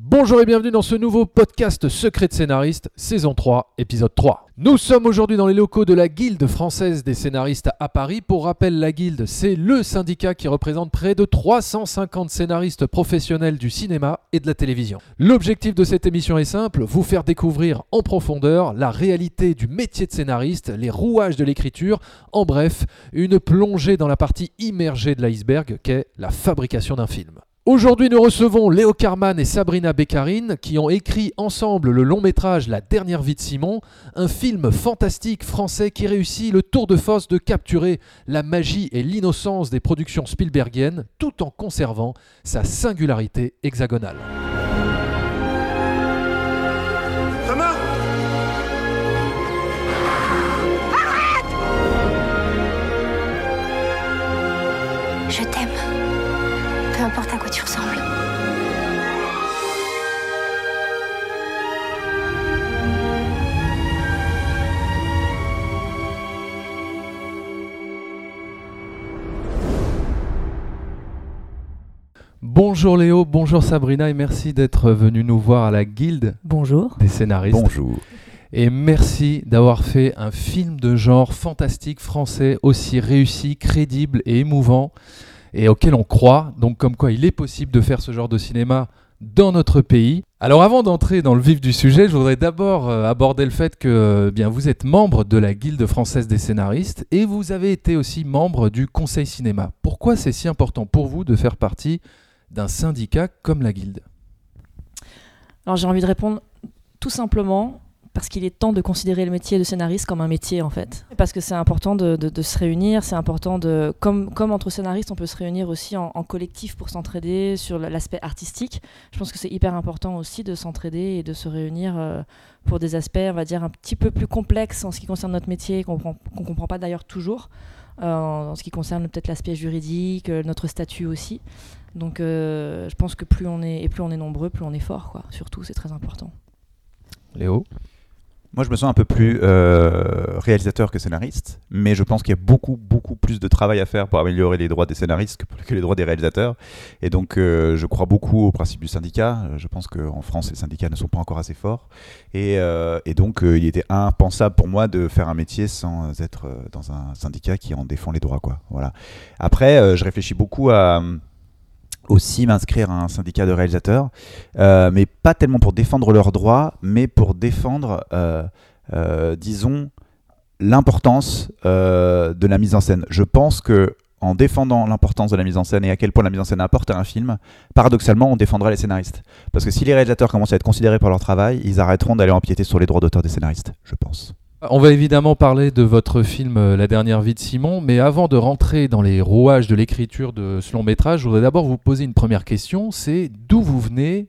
Bonjour et bienvenue dans ce nouveau podcast Secret de scénariste, saison 3, épisode 3. Nous sommes aujourd'hui dans les locaux de la Guilde française des scénaristes à Paris. Pour rappel, la Guilde, c'est le syndicat qui représente près de 350 scénaristes professionnels du cinéma et de la télévision. L'objectif de cette émission est simple, vous faire découvrir en profondeur la réalité du métier de scénariste, les rouages de l'écriture, en bref, une plongée dans la partie immergée de l'iceberg qu'est la fabrication d'un film. Aujourd'hui, nous recevons Léo Carman et Sabrina Beccarine qui ont écrit ensemble le long métrage La dernière vie de Simon, un film fantastique français qui réussit le tour de force de capturer la magie et l'innocence des productions Spielbergiennes tout en conservant sa singularité hexagonale. Thomas Je t'aime. Quoi tu ressembles. Bonjour Léo, bonjour Sabrina et merci d'être venu nous voir à la Guilde Bonjour. des scénaristes. Bonjour. Et merci d'avoir fait un film de genre fantastique français aussi réussi, crédible et émouvant et auquel on croit. Donc comme quoi il est possible de faire ce genre de cinéma dans notre pays. Alors avant d'entrer dans le vif du sujet, je voudrais d'abord euh, aborder le fait que euh, bien vous êtes membre de la Guilde française des scénaristes et vous avez été aussi membre du Conseil cinéma. Pourquoi c'est si important pour vous de faire partie d'un syndicat comme la Guilde? Alors j'ai envie de répondre tout simplement parce qu'il est temps de considérer le métier de scénariste comme un métier en fait. Parce que c'est important de, se réunir, c'est important de... Comme, entre scénaristes, on peut se réunir aussi en, collectif pour s'entraider sur l'aspect artistique. Je pense que c'est hyper important aussi de s'entraider et de se réunir euh, pour des aspects, on va dire, un petit peu plus complexes en ce qui concerne notre métier, qu'on ne comprend pas d'ailleurs toujours, euh, en ce qui concerne peut-être l'aspect juridique, euh, notre statut aussi. Donc je pense que plus on est, et plus on est nombreux, plus on est fort, quoi. Surtout, c'est très important. Léo? Moi, je me sens un peu plus euh, réalisateur que scénariste, mais je pense qu'il y a beaucoup, beaucoup plus de travail à faire pour améliorer les droits des scénaristes que, les droits des réalisateurs. Et donc, euh, je crois beaucoup au principe du syndicat. Euh, Je pense qu'en France, les syndicats ne sont pas encore assez forts. Et, donc, il était impensable pour moi de faire un métier sans être dans un syndicat qui en défend les droits. Voilà. Après, je réfléchis beaucoup à aussi m'inscrire à un syndicat de réalisateurs, euh, mais pas tellement pour défendre leurs droits, mais pour défendre, euh, euh, disons, l'importance de la mise en scène. Je pense que en défendant l'importance de la mise en scène et à quel point la mise en scène apporte à un film, paradoxalement, on défendrait les scénaristes. Parce que si les réalisateurs commencent à être considérés par leur travail, ils arrêteront d'aller empiéter sur les droits d'auteur des scénaristes, je pense. On va évidemment parler de votre film euh, La dernière vie de Simon, mais avant de rentrer dans les rouages de l'écriture de ce long métrage, je voudrais d'abord vous poser une première question, c'est d'où vous venez?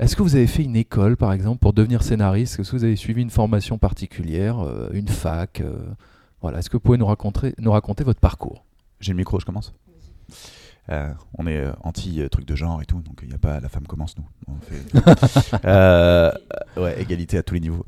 Est-ce que vous avez fait une école, par exemple, pour devenir scénariste? Est-ce que vous avez suivi une formation particulière, euh, une fac euh, Voilà, est-ce que vous pouvez nous raconter, nous raconter votre parcours? J'ai le micro, je commence Euh, on est anti-truc de genre et tout, donc il n'y a pas la femme commence, nous. On fait... Ouais, égalité à tous les niveaux.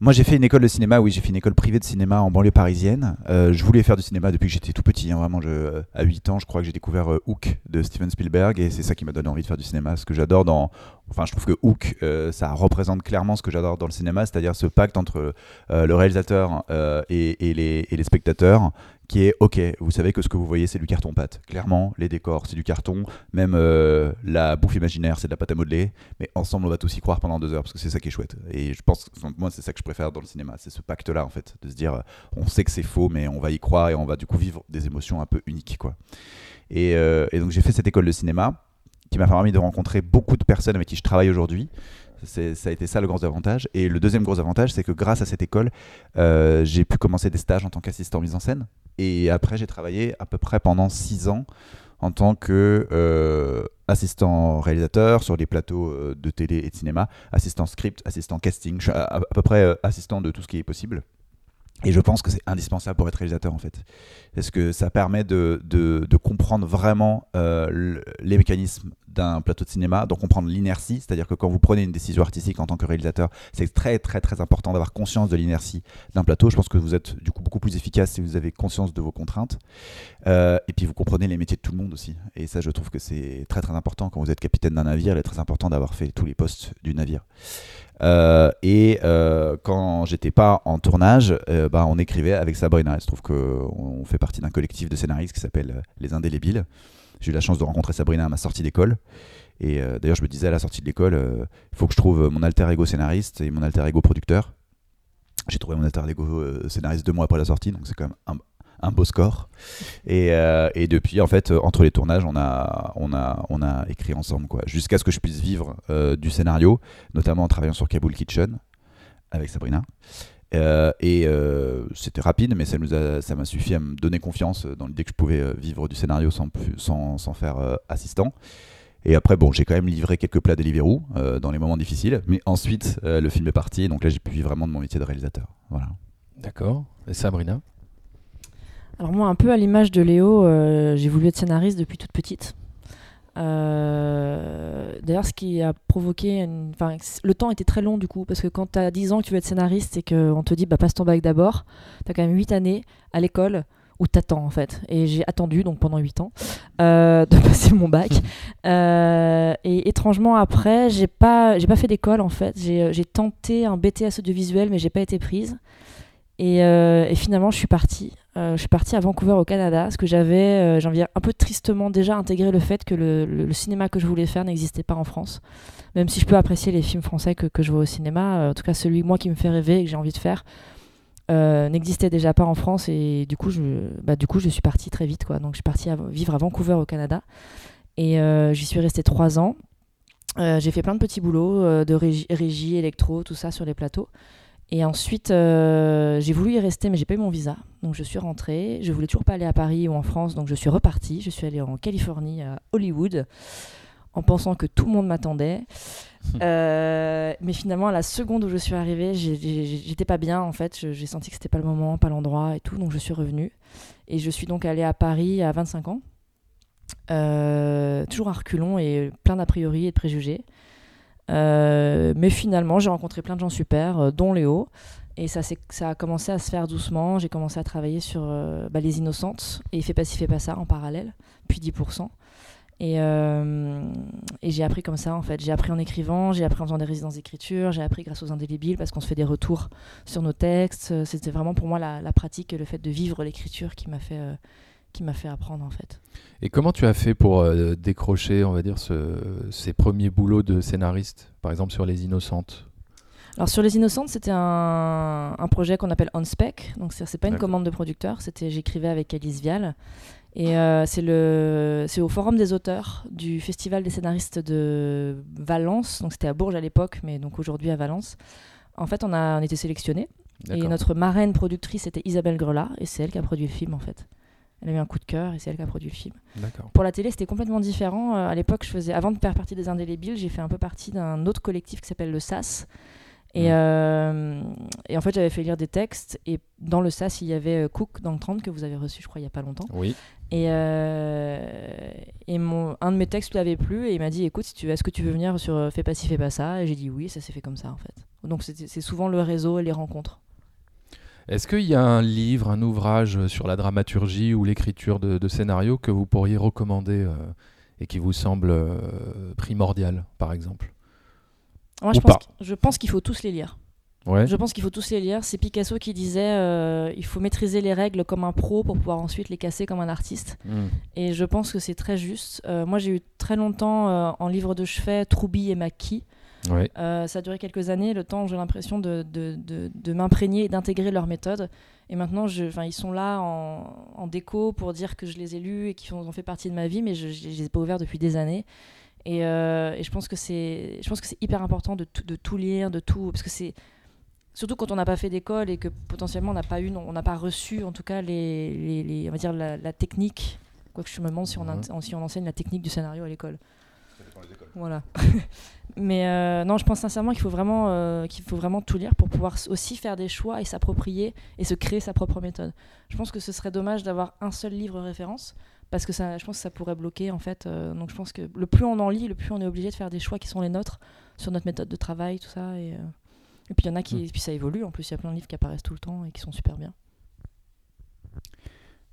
Euh, moi, j'ai fait une école de cinéma, oui, j'ai fait une école privée de cinéma en banlieue parisienne. Euh, je voulais faire du cinéma depuis que j'étais tout petit, hein, vraiment. Je, à 8 ans, je crois que j'ai découvert euh, Hook de Steven Spielberg et c'est ça qui m'a donné envie de faire du cinéma. Ce que j'adore dans. Enfin, je trouve que Hook, euh, ça représente clairement ce que j'adore dans le cinéma, c'est-à-dire ce pacte entre euh, le réalisateur euh, et les spectateurs qui est ok, vous savez que ce que vous voyez c'est du carton pâte. Clairement, les décors c'est du carton, même euh, la bouffe imaginaire c'est de la pâte à modeler, mais ensemble on va tous y croire pendant deux heures parce que c'est ça qui est chouette. Et je pense, moi c'est ça que je préfère dans le cinéma, c'est ce pacte là en fait, de se dire euh, on sait que c'est faux mais on va y croire et on va du coup vivre des émotions un peu uniques quoi. Et, euh, et donc j'ai fait cette école de cinéma qui m'a permis de rencontrer beaucoup de personnes avec qui je travaille aujourd'hui. Ça a été ça le gros avantage. Et le deuxième gros avantage, c'est que grâce à cette école, euh, j'ai pu commencer des stages en tant qu'assistant mise en scène. Et après, j'ai travaillé à peu près pendant six ans en tant que euh, assistant réalisateur sur les plateaux euh, de télé et de cinéma, assistant script, assistant casting, à, peu près assistant de tout ce qui est possible. Et je pense que c'est indispensable pour être réalisateur en fait. Parce que ça permet de, comprendre vraiment le- les mécanismes d'un plateau de cinéma, d'en comprendre l'inertie. C'est-à-dire que quand vous prenez une décision artistique en tant que réalisateur, c'est très très très important d'avoir conscience de l'inertie d'un plateau. Je pense que vous êtes du coup beaucoup plus efficace si vous avez conscience de vos contraintes. Euh, et puis vous comprenez les métiers de tout le monde aussi. Et ça, je trouve que c'est très très important. Quand vous êtes capitaine d'un navire, il est très important d'avoir fait tous les postes du navire. Euh, et euh, quand j'étais pas en tournage, euh, bah, on écrivait avec Sabrina. Il se trouve qu'on on fait partie d'un collectif de scénaristes qui s'appelle Les Indélébiles. J'ai eu la chance de rencontrer Sabrina à ma sortie d'école. Et euh, d'ailleurs, je me disais à la sortie de l'école, euh, il faut que je trouve mon alter ego scénariste et mon alter ego producteur. J'ai trouvé mon alter ego euh, scénariste deux mois après la sortie, donc c'est quand même un, un beau score. Et, euh, et depuis, en fait, euh, entre les tournages, on a, on a, on a écrit ensemble, quoi, jusqu'à ce que je puisse vivre euh, du scénario, notamment en travaillant sur Kabul Kitchen avec Sabrina. Euh, et euh, c'était rapide, mais ça nous a, ça m'a suffi à me donner confiance dans l'idée que je pouvais euh, vivre du scénario sans, plus- sans, sans faire euh, assistant. Et après, bon, j'ai quand même livré quelques plats Deliveroo euh, dans les moments difficiles, mais ensuite, euh, le film est parti, donc là, j'ai pu vivre vraiment de mon métier de réalisateur. Voilà. D'accord. Et Sabrina? Alors moi, un peu à l'image de Léo, euh, j'ai voulu être scénariste depuis toute petite. Euh, D'ailleurs, ce qui a provoqué... Enfin, le temps était très long du coup, parce que quand tu as 10 ans que tu veux être scénariste et qu'on te dit bah, passe ton bac d'abord, tu as quand même 8 années à l'école où t'attends en fait. Et j'ai attendu donc pendant 8 ans euh, de passer mon bac. Euh, et étrangement après, j'ai pas, j'ai pas fait d'école en fait. J'ai tenté un BTS audiovisuel mais j'ai pas été prise. Et finalement, je suis partie. Euh, je suis partie à Vancouver au Canada, parce que j'avais, euh, de dire, un peu tristement déjà intégré le fait que le, cinéma que je voulais faire n'existait pas en France. Même si je peux apprécier les films français que, je vois au cinéma, euh, en tout cas celui moi qui me fait rêver et que j'ai envie de faire, n'existait déjà pas en France. Et du coup, je, bah, du coup, je suis partie très vite. Quoi. Donc, je suis partie à- vivre à Vancouver au Canada. Et j'y suis restée trois ans. J'ai fait plein de petits boulots de régie, électro, tout ça sur les plateaux. Et ensuite, euh, j'ai voulu y rester, mais j'ai pas eu mon visa. Donc je suis rentrée. Je voulais toujours pas aller à Paris ou en France, donc je suis repartie. Je suis allée en Californie, à Hollywood, en pensant que tout le monde m'attendait. Euh, mais finalement, à la seconde où je suis arrivée, j'étais pas bien en fait. J'ai senti que c'était pas le moment, pas l'endroit et tout. Donc je suis revenue. Et je suis donc allée à Paris à 25 ans. Euh, toujours à reculons et plein d'a priori et de préjugés. Euh, mais finalement, j'ai rencontré plein de gens super, euh, dont Léo. Et ça, ça a commencé à se faire doucement. J'ai commencé à travailler sur euh, bah, Les Innocentes et Fais pas ci, fais pas ça en parallèle, puis 10%. Et, et j'ai appris comme ça, en fait. J'ai appris en écrivant, j'ai appris en faisant des résidences d'écriture, j'ai appris grâce aux indélébiles parce qu'on se fait des retours sur nos textes. C'était vraiment pour moi la, pratique et le fait de vivre l'écriture qui m'a fait, qui m'a fait apprendre, en fait. Et comment tu as fait pour euh, décrocher, on va dire, ce- ces premiers boulots de scénariste, par exemple sur Les Innocentes? Alors sur Les Innocentes, c'était un, un projet qu'on appelle on spec, donc c'est pas une commande de producteur, c'était j'écrivais avec Alice Vial. Et euh, c'est le c'est au Forum des auteurs du Festival des scénaristes de Valence, donc c'était à Bourges à l'époque, mais donc aujourd'hui à Valence. En fait, on a on était sélectionnés. Et notre marraine productrice était Isabelle Grelat et c'est elle qui a produit le film en fait. Elle a eu un coup de cœur et c'est elle qui a produit le film. Pour la télé, c'était complètement différent. Euh, à l'époque, je faisais, avant de faire partie des Indélébiles, j'ai fait un peu partie d'un autre collectif qui s'appelle le SAS. Et, euh, et en fait, j'avais fait lire des textes. Et dans le SAS, il y avait euh, Cook dans le 30 que vous avez reçu, je crois, il n'y a pas longtemps. Oui. Et, euh, et mon, un de mes textes lui avait plu et il m'a dit Écoute, si tu, est-ce que tu veux venir sur Fais pas ci, fais pas ça? Et j'ai dit oui, ça s'est fait comme ça en fait. Donc c'est souvent le réseau et les rencontres. Est-ce qu'il y a un livre, un ouvrage sur la dramaturgie ou l'écriture de, de scénario que vous pourriez recommander euh, et qui vous semble euh, primordial, par exemple? Moi, Ou je pense, pas. qu'- je pense qu'il faut tous les lire. Ouais. Je pense qu'il faut tous les lire. C'est Picasso qui disait euh, il faut maîtriser les règles comme un pro pour pouvoir ensuite les casser comme un artiste. Hmm. Et je pense que c'est très juste. Euh, moi, j'ai eu très longtemps euh, en livre de chevet Troubi et Maki. Ouais. Euh, ça a duré quelques années, le temps où j'ai l'impression de, de, de- de m'imprégner et d'intégrer leur méthode. Et maintenant, je, ils sont là en, en déco pour dire que je les ai lus et qu'ils ont, fait partie de ma vie, mais je ne les ai pas ouverts depuis des années. Et, euh, et je pense que c'est hyper important de, tout- de tout lire, de tout, parce que c'est surtout quand on n'a pas fait d'école et que potentiellement on n'a pas eu, on n'a pas reçu en tout cas les, les- les- on va dire la, la technique. Quoique je me demande si on, si on enseigne la technique du scénario à l'école. Voilà. Mais euh, non, je pense sincèrement qu'il faut, vraiment, euh, qu'il faut vraiment tout lire pour pouvoir aussi faire des choix et s'approprier et se créer sa propre méthode. Je pense que ce serait dommage d'avoir un seul livre référence parce que ça, je pense que ça pourrait bloquer en fait. Euh, donc je pense que le plus on en lit, le plus on est obligé de faire des choix qui sont les nôtres sur notre méthode de travail, tout ça. Et, euh, et puis il y en a qui, Mm. puis ça évolue. En plus, il y a plein de livres qui apparaissent tout le temps et qui sont super bien.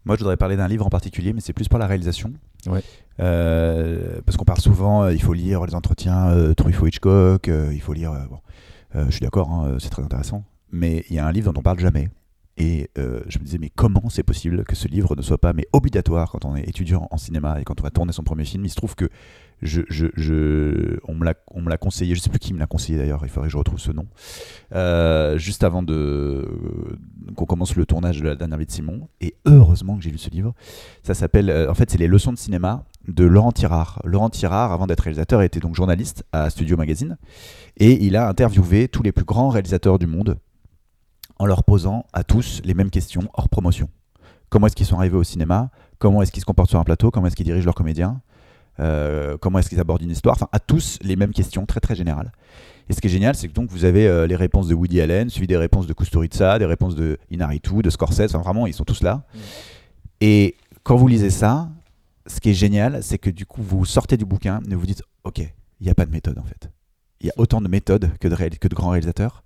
Moi, je voudrais parler d'un livre en particulier, mais c'est plus pour la réalisation. Ouais. Euh, parce qu'on parle souvent, euh, il faut lire les entretiens euh, Truffaut-Hitchcock, euh, il faut lire. bon, je suis d'accord, hein, c'est très intéressant. Mais il y a un livre dont on parle jamais. Et je me disais, mais comment c'est possible que ce livre ne soit pas mais obligatoire quand on est étudiant en cinéma et quand on va tourner son premier film? Il se trouve que on me l'a conseillé, je sais plus qui me l'a conseillé d'ailleurs, il faudrait que je retrouve ce nom, euh, juste avant de qu'on commence le tournage de la dernière vie de Simon. Et heureusement que j'ai lu ce livre. Ça s'appelle, euh, en fait, c'est les leçons de cinéma de Laurent Tirard. Laurent Tirard, avant d'être réalisateur, était donc journaliste à Studio Magazine et il a interviewé tous les plus grands réalisateurs du monde en leur posant à tous les mêmes questions hors promotion. Comment est-ce qu'ils sont arrivés au cinéma? Comment est-ce qu'ils se comportent sur un plateau? Comment est-ce qu'ils dirigent leurs comédiens? Euh, Comment est-ce qu'ils abordent une histoire? Enfin, à tous les mêmes questions très très générales. Et ce qui est génial, c'est que donc vous avez euh, les réponses de Woody Allen, suivi des réponses de Kusturica, des réponses de Inaritu, de Scorsese. Enfin, vraiment, ils sont tous là. Et quand vous lisez ça, ce qui est génial, c'est que du coup, vous sortez du bouquin et vous dites, ok, il n'y a pas de méthode en fait. Il y a autant de méthodes que de, que de grands réalisateurs,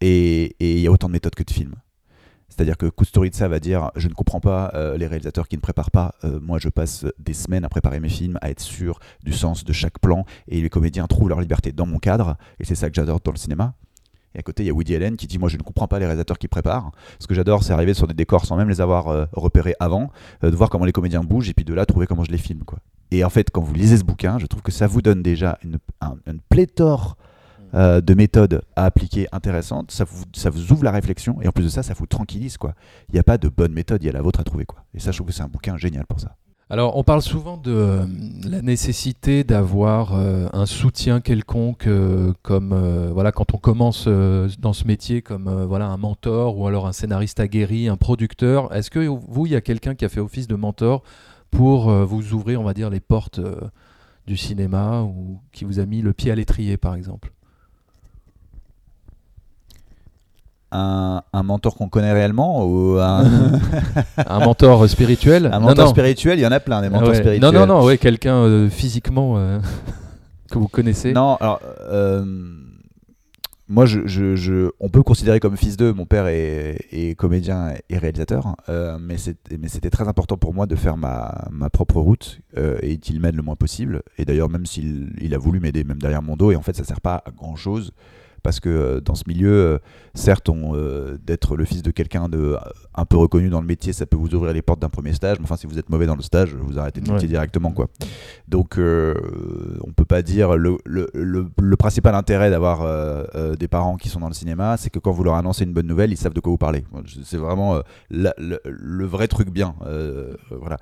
et il y a autant de méthodes que de films. C'est-à-dire que Kusturica va dire Je ne comprends pas euh, les réalisateurs qui ne préparent pas. Euh, moi, je passe des semaines à préparer mes films, à être sûr du sens de chaque plan, et les comédiens trouvent leur liberté dans mon cadre, et c'est ça que j'adore dans le cinéma. Et à côté, il y a Woody Allen qui dit Moi, je ne comprends pas les réalisateurs qui préparent. Ce que j'adore, c'est arriver sur des décors sans même les avoir euh, repérés avant, de voir comment les comédiens bougent, et puis de là, trouver comment je les filme. Et en fait, quand vous lisez ce bouquin, je trouve que ça vous donne déjà un- une pléthore euh, de méthodes à appliquer intéressantes. Ça vous, ouvre la réflexion, et en plus de ça, ça vous tranquillise. quoi. Il n'y a pas de bonne méthode, il y a la vôtre à trouver. quoi. Et ça, je trouve que c'est un bouquin génial pour ça. Alors, on parle souvent de euh, la nécessité d'avoir euh, un soutien quelconque, comme voilà, quand on commence dans ce métier, comme voilà un mentor ou alors un scénariste aguerri, un producteur. Est-ce que vous, il y a quelqu'un qui a fait office de mentor pour vous ouvrir, on va dire, les portes du cinéma ou qui vous a mis le pied à l'étrier, par exemple? Un, un mentor qu'on connaît réellement ou un, Un mentor spirituel un mentor non. spirituel Il y en a plein, des mentors ouais. spirituels. Non, non, non, ouais, quelqu'un euh, physiquement euh, que vous connaissez. Non, alors, euh, moi, je, je- je- on peut considérer comme fils d'eux. Mon père est, est comédien et réalisateur, mais c'était très important pour moi de faire ma, ma propre route et qu'il m'aide le moins possible. Et d'ailleurs, même s'il il a voulu m'aider, même derrière mon dos, et en fait, ça sert pas à grand chose. Parce que euh, dans ce milieu, euh, certes, euh, d'être le fils de quelqu'un de un peu reconnu dans le métier, ça peut vous ouvrir les portes d'un premier stage. Mais enfin, si vous êtes mauvais dans le stage, vous arrêtez de métier Ouais. directement, quoi. Donc, euh, on peut pas dire le, le, le, le principal intérêt d'avoir euh, euh, des parents qui sont dans le cinéma, c'est que quand vous leur annoncez une bonne nouvelle, ils savent de quoi vous parlez. C'est vraiment euh, la- le, le vrai truc bien. Voilà.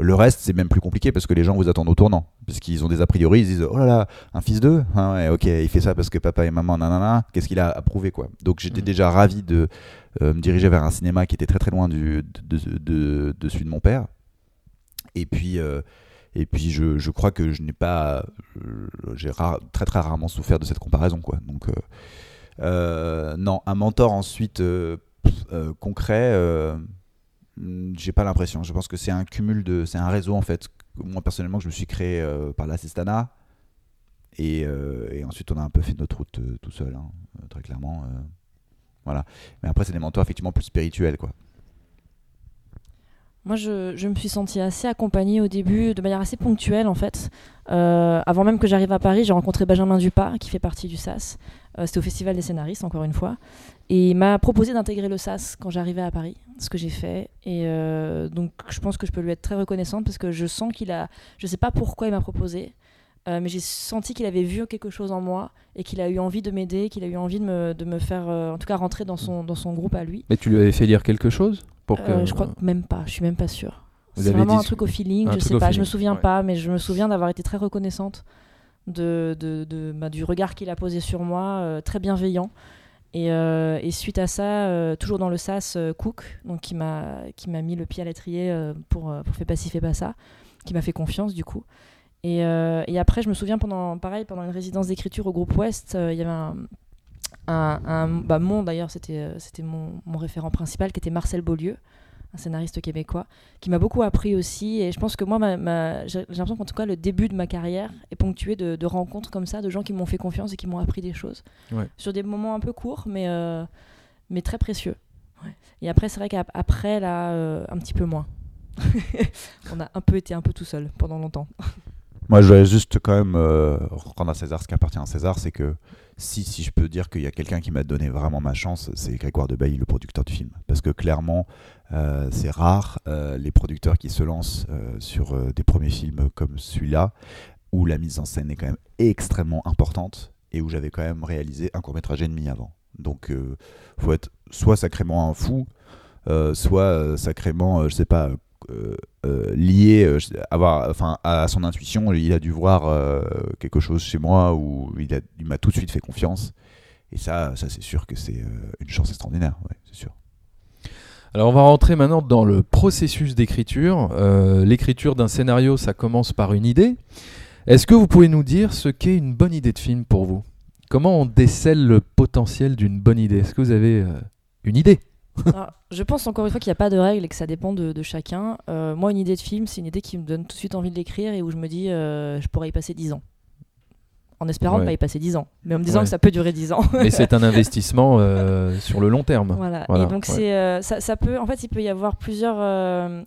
Le reste, c'est même plus compliqué parce que les gens vous attendent au tournant. Parce qu'ils ont des a priori, ils se disent Oh là là, un fils d'eux Ah ouais, Ok, il fait ça parce que papa et maman, nanana, qu'est-ce qu'il a approuvé quoi. Donc j'étais Mhm. déjà ravi de me diriger vers un cinéma qui était très très loin du, de, de, de- celui de mon père. Et puis. euh, et puis je, je crois que je n'ai pas, euh, j'ai très très rarement souffert de cette comparaison quoi. Donc euh, euh, non, un mentor ensuite euh, euh, concret, euh, j'ai pas l'impression. Je pense que c'est un cumul de, c'est un réseau en fait. Moi personnellement, que je me suis créé euh, par l'assistana. Et, euh, ensuite, on a un peu fait notre route euh, tout seul, hein, euh, très clairement. Voilà. Mais après, c'est des mentors effectivement plus spirituels, quoi. Moi, je, me suis sentie assez accompagnée au début, de manière assez ponctuelle en fait. Euh, avant même que j'arrive à Paris, j'ai rencontré Benjamin Dupas, qui fait partie du SAS. Euh, C'était au Festival des scénaristes, encore une fois. Et il m'a proposé d'intégrer le SAS quand j'arrivais à Paris, ce que j'ai fait. Et euh, donc, je pense que je peux lui être très reconnaissante parce que je sens qu'il a. Je sais pas pourquoi il m'a proposé, euh, mais j'ai senti qu'il avait vu quelque chose en moi et qu'il a eu envie de m'aider, qu'il a eu envie de me, de me faire, euh, en tout cas, rentrer dans son, dans son groupe à lui. Mais tu lui avais fait lire quelque chose pour que... Euh, je crois que même pas, je suis même pas sûre. C'est vraiment un truc au feeling, je sais pas, je me souviens ouais. pas, mais je me souviens d'avoir été très reconnaissante de, de, de- bah, du regard qu'il a posé sur moi, très bienveillant. Et, et suite à ça, toujours dans le SAS, Cook, donc qui m'a qui m'a mis le pied à l'étrier pour, pour faire pas ci, fais pas ça, qui m'a fait confiance du coup. Et, euh, et après, je me souviens pendant, pareil, pendant une résidence d'écriture au groupe Ouest, euh, il y avait un, un, un- bah, mon d'ailleurs, c'était euh, c'était mon, mon référent principal qui était Marcel Beaulieu, un scénariste québécois, qui m'a beaucoup appris aussi. Et je pense que moi, ma- ma- j'ai j'ai l'impression qu'en tout cas, le début de ma carrière est ponctué de, de rencontres comme ça, de gens qui m'ont fait confiance et qui m'ont appris des choses. Ouais. Sur des moments un peu courts, mais, euh, mais très précieux. Ouais. Et après, c'est vrai qu'après, là, euh, un petit peu moins. On a un peu été un peu tout seul pendant longtemps. Moi, je voudrais juste quand même euh, rendre à César ce qui appartient à César, c'est que si, si je peux dire qu'il y a quelqu'un qui m'a donné vraiment ma chance, c'est Grégoire de Bailly, le producteur du film. Parce que clairement, euh, c'est rare euh, les producteurs qui se lancent euh, sur des premiers films comme celui-là, où la mise en scène est quand même extrêmement importante et où j'avais quand même réalisé un court métrage et demi avant. Donc, euh, faut être soit sacrément un fou, soit sacrément, je sais pas, euh, euh, lié euh, avoir, enfin, à son intuition. Il a dû voir quelque chose chez moi où il, m'a tout de suite fait confiance. Et ça, ça c'est sûr que c'est une chance extraordinaire, c'est sûr. Alors on va rentrer maintenant dans le processus d'écriture. L'écriture d'un scénario, ça commence par une idée. Est-ce que vous pouvez nous dire ce qu'est une bonne idée de film pour vous? Comment on décèle le potentiel d'une bonne idée? Est-ce que vous avez une idée? Alors, je pense encore une fois qu'il n'y a pas de règle et que ça dépend de, de chacun. Euh, moi, une idée de film, c'est une idée qui me donne tout de suite envie de l'écrire et où je me dis, euh, je pourrais y passer 10 ans. En espérant Ouais. ne pas y passer 10 ans. Mais en me disant Ouais. que ça peut durer 10 ans. Mais c'est un investissement euh, sur le long terme. Voilà. Voilà, Et donc ouais. c'est ça, ça peut en fait il peut y avoir plusieurs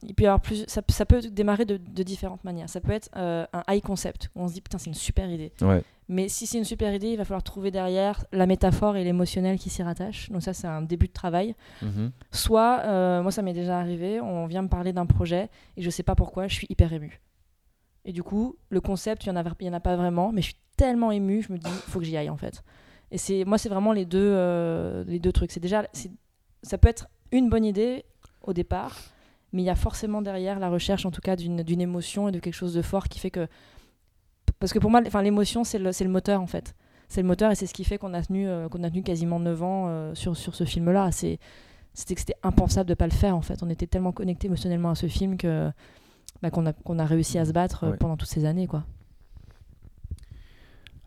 il peut y avoir plus ça, ça peut démarrer de, de différentes manières. Ça peut être un high concept où on se dit putain c'est une super idée. Mais si c'est une super idée, il va falloir trouver derrière la métaphore et l'émotionnel qui s'y rattachent. Donc ça c'est un début de travail. Mhm. Soit euh, moi ça m'est déjà arrivé, on vient me parler d'un projet et je sais pas pourquoi, je suis hyper émue. Et du coup, le concept, il y en a en pas vraiment, mais je suis tellement émue, je me dis faut que j'y aille en fait. Et c'est moi c'est vraiment les deux euh, les deux trucs. C'est déjà ça peut être une bonne idée au départ, mais il y a forcément derrière la recherche en tout cas d'une émotion et de quelque chose de fort qui fait que parce que pour moi enfin l'émotion c'est le c'est le moteur en fait. C'est le moteur et c'est ce qui fait qu'on a tenu euh, qu'on a tenu quasiment 9 ans euh, sur sur ce film là, c'est c'était que c'était impensable de pas le faire en fait. On était tellement connecté émotionnellement à ce film que bah, qu'on a qu'on a réussi à se battre euh, Ouais. pendant toutes ces années quoi.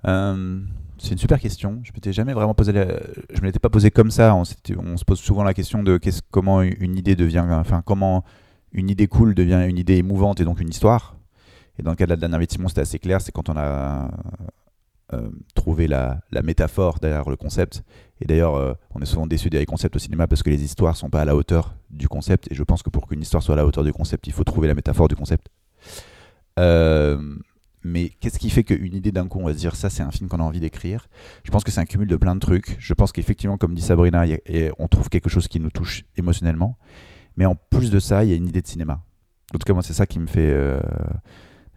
Euh, c'est une super question. Je m'étais jamais vraiment posé. la- Je me l'étais pas posé comme ça. On, on se pose souvent la question de qu'est-ce- comment une idée devient, enfin comment une idée cool devient une idée émouvante et donc une histoire. Et dans le cas de la dernière Simon, c'était assez clair. C'est quand on a euh, trouvé la, métaphore derrière le concept. Et d'ailleurs, euh, on est souvent déçu des concepts au cinéma parce que les histoires sont pas à la hauteur du concept. Et je pense que pour qu'une histoire soit à la hauteur du concept, il faut trouver la métaphore du concept. Euh, mais qu'est-ce qui fait qu'une idée d'un coup, on va se dire ça, c'est un film qu'on a envie d'écrire? Je pense que c'est un cumul de plein de trucs. Je pense qu'effectivement, comme dit Sabrina, on trouve quelque chose qui nous touche émotionnellement. Mais en plus de ça, il y a une idée de cinéma. En tout cas, moi, c'est ça qui me fait.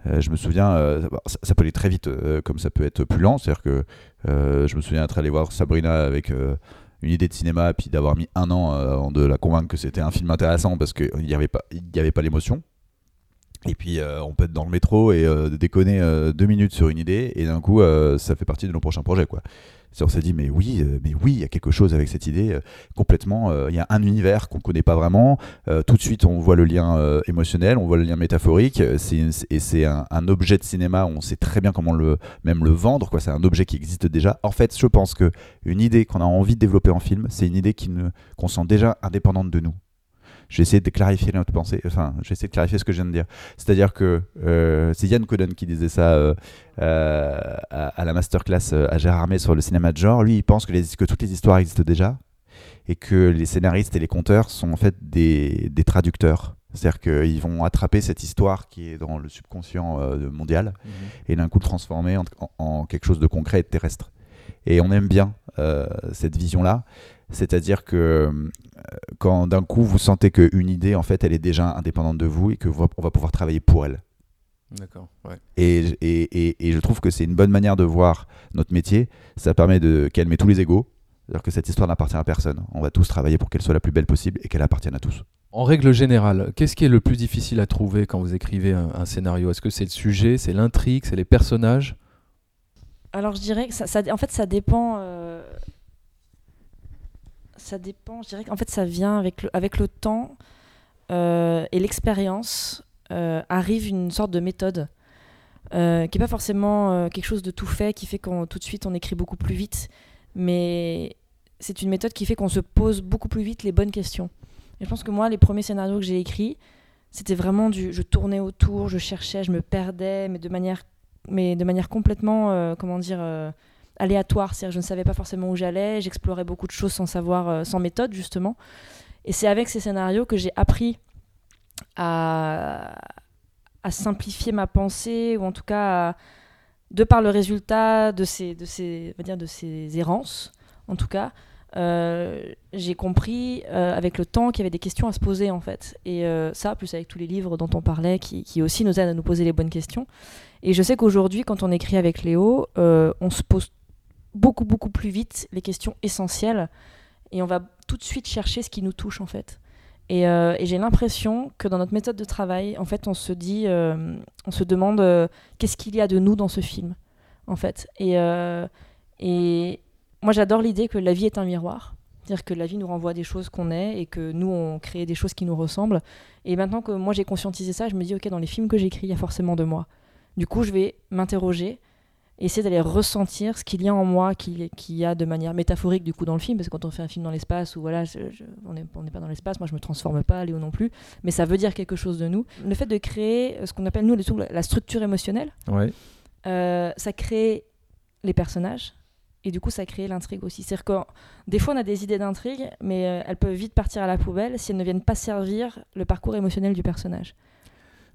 Euh, je me souviens, euh, ça, ça peut aller très vite, euh, comme ça peut être plus lent. C'est-à-dire que je me souviens être allé voir Sabrina avec une idée de cinéma, puis d'avoir mis un an avant de la convaincre que c'était un film intéressant parce qu'il n'y avait pas, il y avait pas l'émotion. Et puis on peut être dans le métro et déconner deux minutes sur une idée et d'un coup ça fait partie de nos prochains projets quoi. On s'est dit mais oui, euh, mais oui, il y a quelque chose avec cette idée euh, complètement. euh, Il y a un univers qu'on connaît pas vraiment. tout de suite on voit le lien émotionnel, on voit le lien métaphorique. et c'est un, objet de cinéma. On sait très bien comment le même le vendre quoi. C'est un objet qui existe déjà. En fait, je pense que une idée qu'on a envie de développer en film, c'est une idée qui ne qu'on sent déjà indépendante de nous. Je vais essayer de clarifier notre pensée, enfin, je vais essayer de clarifier ce que je viens de dire. C'est-à-dire que euh, c'est Yann Coden qui disait ça euh, euh, à, à la masterclass à Gérard Armé sur le cinéma de genre. Lui, il pense que, les, que toutes les histoires existent déjà et que les scénaristes et les conteurs sont en fait des, des traducteurs. C'est-à-dire qu'ils vont attraper cette histoire qui est dans le subconscient euh, mondial et d'un coup le transformer en, en- en quelque chose de concret et de terrestre. Et on aime bien euh, cette vision-là, c'est-à-dire que quand d'un coup vous sentez qu'une idée, en fait, elle est déjà indépendante de vous et que vous- on va pouvoir travailler pour elle. D'accord. Ouais. Et, et, et- et je trouve que c'est une bonne manière de voir notre métier. Ça permet de calmer tous les égaux. C'est-à-dire que cette histoire n'appartient à personne. On va tous travailler pour qu'elle soit la plus belle possible et qu'elle appartienne à tous. En règle générale, qu'est-ce qui est le plus difficile à trouver quand vous écrivez un, un scénario? Est-ce que c'est le sujet, c'est l'intrigue, c'est les personnages? Alors je dirais que ça, ça- en fait ça dépend. euh, Ça dépend. Je dirais qu'en fait ça vient avec le, avec le temps euh, et l'expérience euh, arrive une sorte de méthode. euh, qui n'est pas forcément quelque chose de tout fait, qui fait qu'on tout de suite on écrit beaucoup plus vite, mais c'est une méthode qui fait qu'on se pose beaucoup plus vite les bonnes questions. Et je pense que moi, les premiers scénarios que j'ai écrits, c'était vraiment du, je tournais autour, je cherchais, je me perdais, mais de manière, mais de manière complètement, comment dire, aléatoire. C'est-à-dire, je ne savais pas forcément où j'allais, j'explorais beaucoup de choses sans savoir, euh, sans méthode justement. Et c'est avec ces scénarios que j'ai appris à, simplifier ma pensée, ou en tout cas, de par le résultat de ces, de ces, on va dire, de ces errances, en tout cas, euh, j'ai compris euh, avec le temps qu'il y avait des questions à se poser en fait. Et ça, plus avec tous les livres dont on parlait, qui, qui aussi nous aident à nous poser les bonnes questions. Et je sais qu'aujourd'hui, quand on écrit avec Léo, on se pose beaucoup, beaucoup plus vite les questions essentielles et on va tout de suite chercher ce qui nous touche en fait. Et, euh, j'ai l'impression que dans notre méthode de travail, en fait, on se dit, euh, on se demande euh, qu'est-ce qu'il y a de nous dans ce film, en fait. Et, et moi, j'adore l'idée que la vie est un miroir. C'est-à-dire que la vie nous renvoie des choses qu'on est et que nous, on crée des choses qui nous ressemblent. Et maintenant que moi, j'ai conscientisé ça, je me dis, OK, dans les films que j'écris, il y a forcément de moi. Du coup, je vais m'interroger, essayer d'aller ressentir ce qu'il y a en moi, qu'il qu'il y a de manière métaphorique, du coup, dans le film. Parce que quand on fait un film dans l'espace, ou voilà, je- je- on n'est on pas dans l'espace, moi, je me transforme pas, Léo non plus. Mais ça veut dire quelque chose de nous. Le fait de créer euh, ce qu'on appelle, nous, la structure émotionnelle, Ouais. euh, ça crée les personnages et du coup ça crée l'intrigue aussi. C'est-à-dire que des fois on a des idées d'intrigue, mais euh, elles peuvent vite partir à la poubelle si elles ne viennent pas servir le parcours émotionnel du personnage.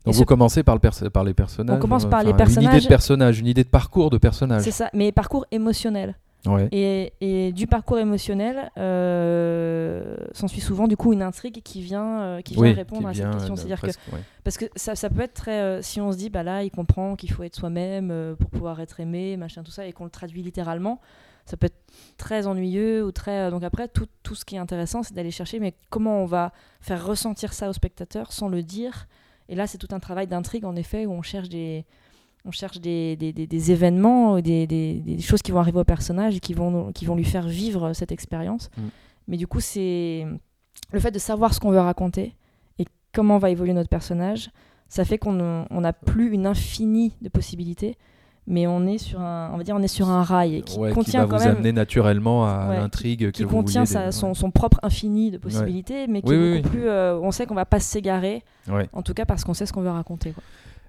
Donc Et vous ce- commencez par, le perso- par les personnages. On commence euh, par les enfin, Une idée personnages. de personnage, une idée de parcours de personnage. C'est ça, mais parcours émotionnel. Ouais. Et, et du parcours émotionnel, euh, s'ensuit souvent du coup une intrigue qui vient, euh, qui vient Oui, répondre qui à cette question. euh, C'est-à-dire que presque, ouais. Parce que ça, ça peut être très. si on se dit, bah là, il comprend qu'il faut être soi-même pour pouvoir être aimé, machin, tout ça, et qu'on le traduit littéralement, ça peut être très ennuyeux ou très. donc après, tout, tout ce qui est intéressant, c'est d'aller chercher, mais comment on va faire ressentir ça au spectateur sans le dire. Et là, c'est tout un travail d'intrigue, en effet, où on cherche des. On cherche des, des, des- des événements, des, des- choses qui vont arriver au personnage et qui vont, qui vont lui faire vivre cette expérience. Mm. Mais du coup, c'est le fait de savoir ce qu'on veut raconter et comment va évoluer notre personnage, ça fait qu'on on n'a plus une infinie de possibilités, mais on est sur un, on va dire, on est sur un rail qui Ouais, qui contient va quand vous même, amener naturellement à Ouais, l'intrigue qui vous contient sa- dé- son, son propre infini de possibilités, mais qui Oui, est oui, beaucoup plus, euh, on sait qu'on va pas s'égarer, en tout cas parce qu'on sait ce qu'on veut raconter. quoi.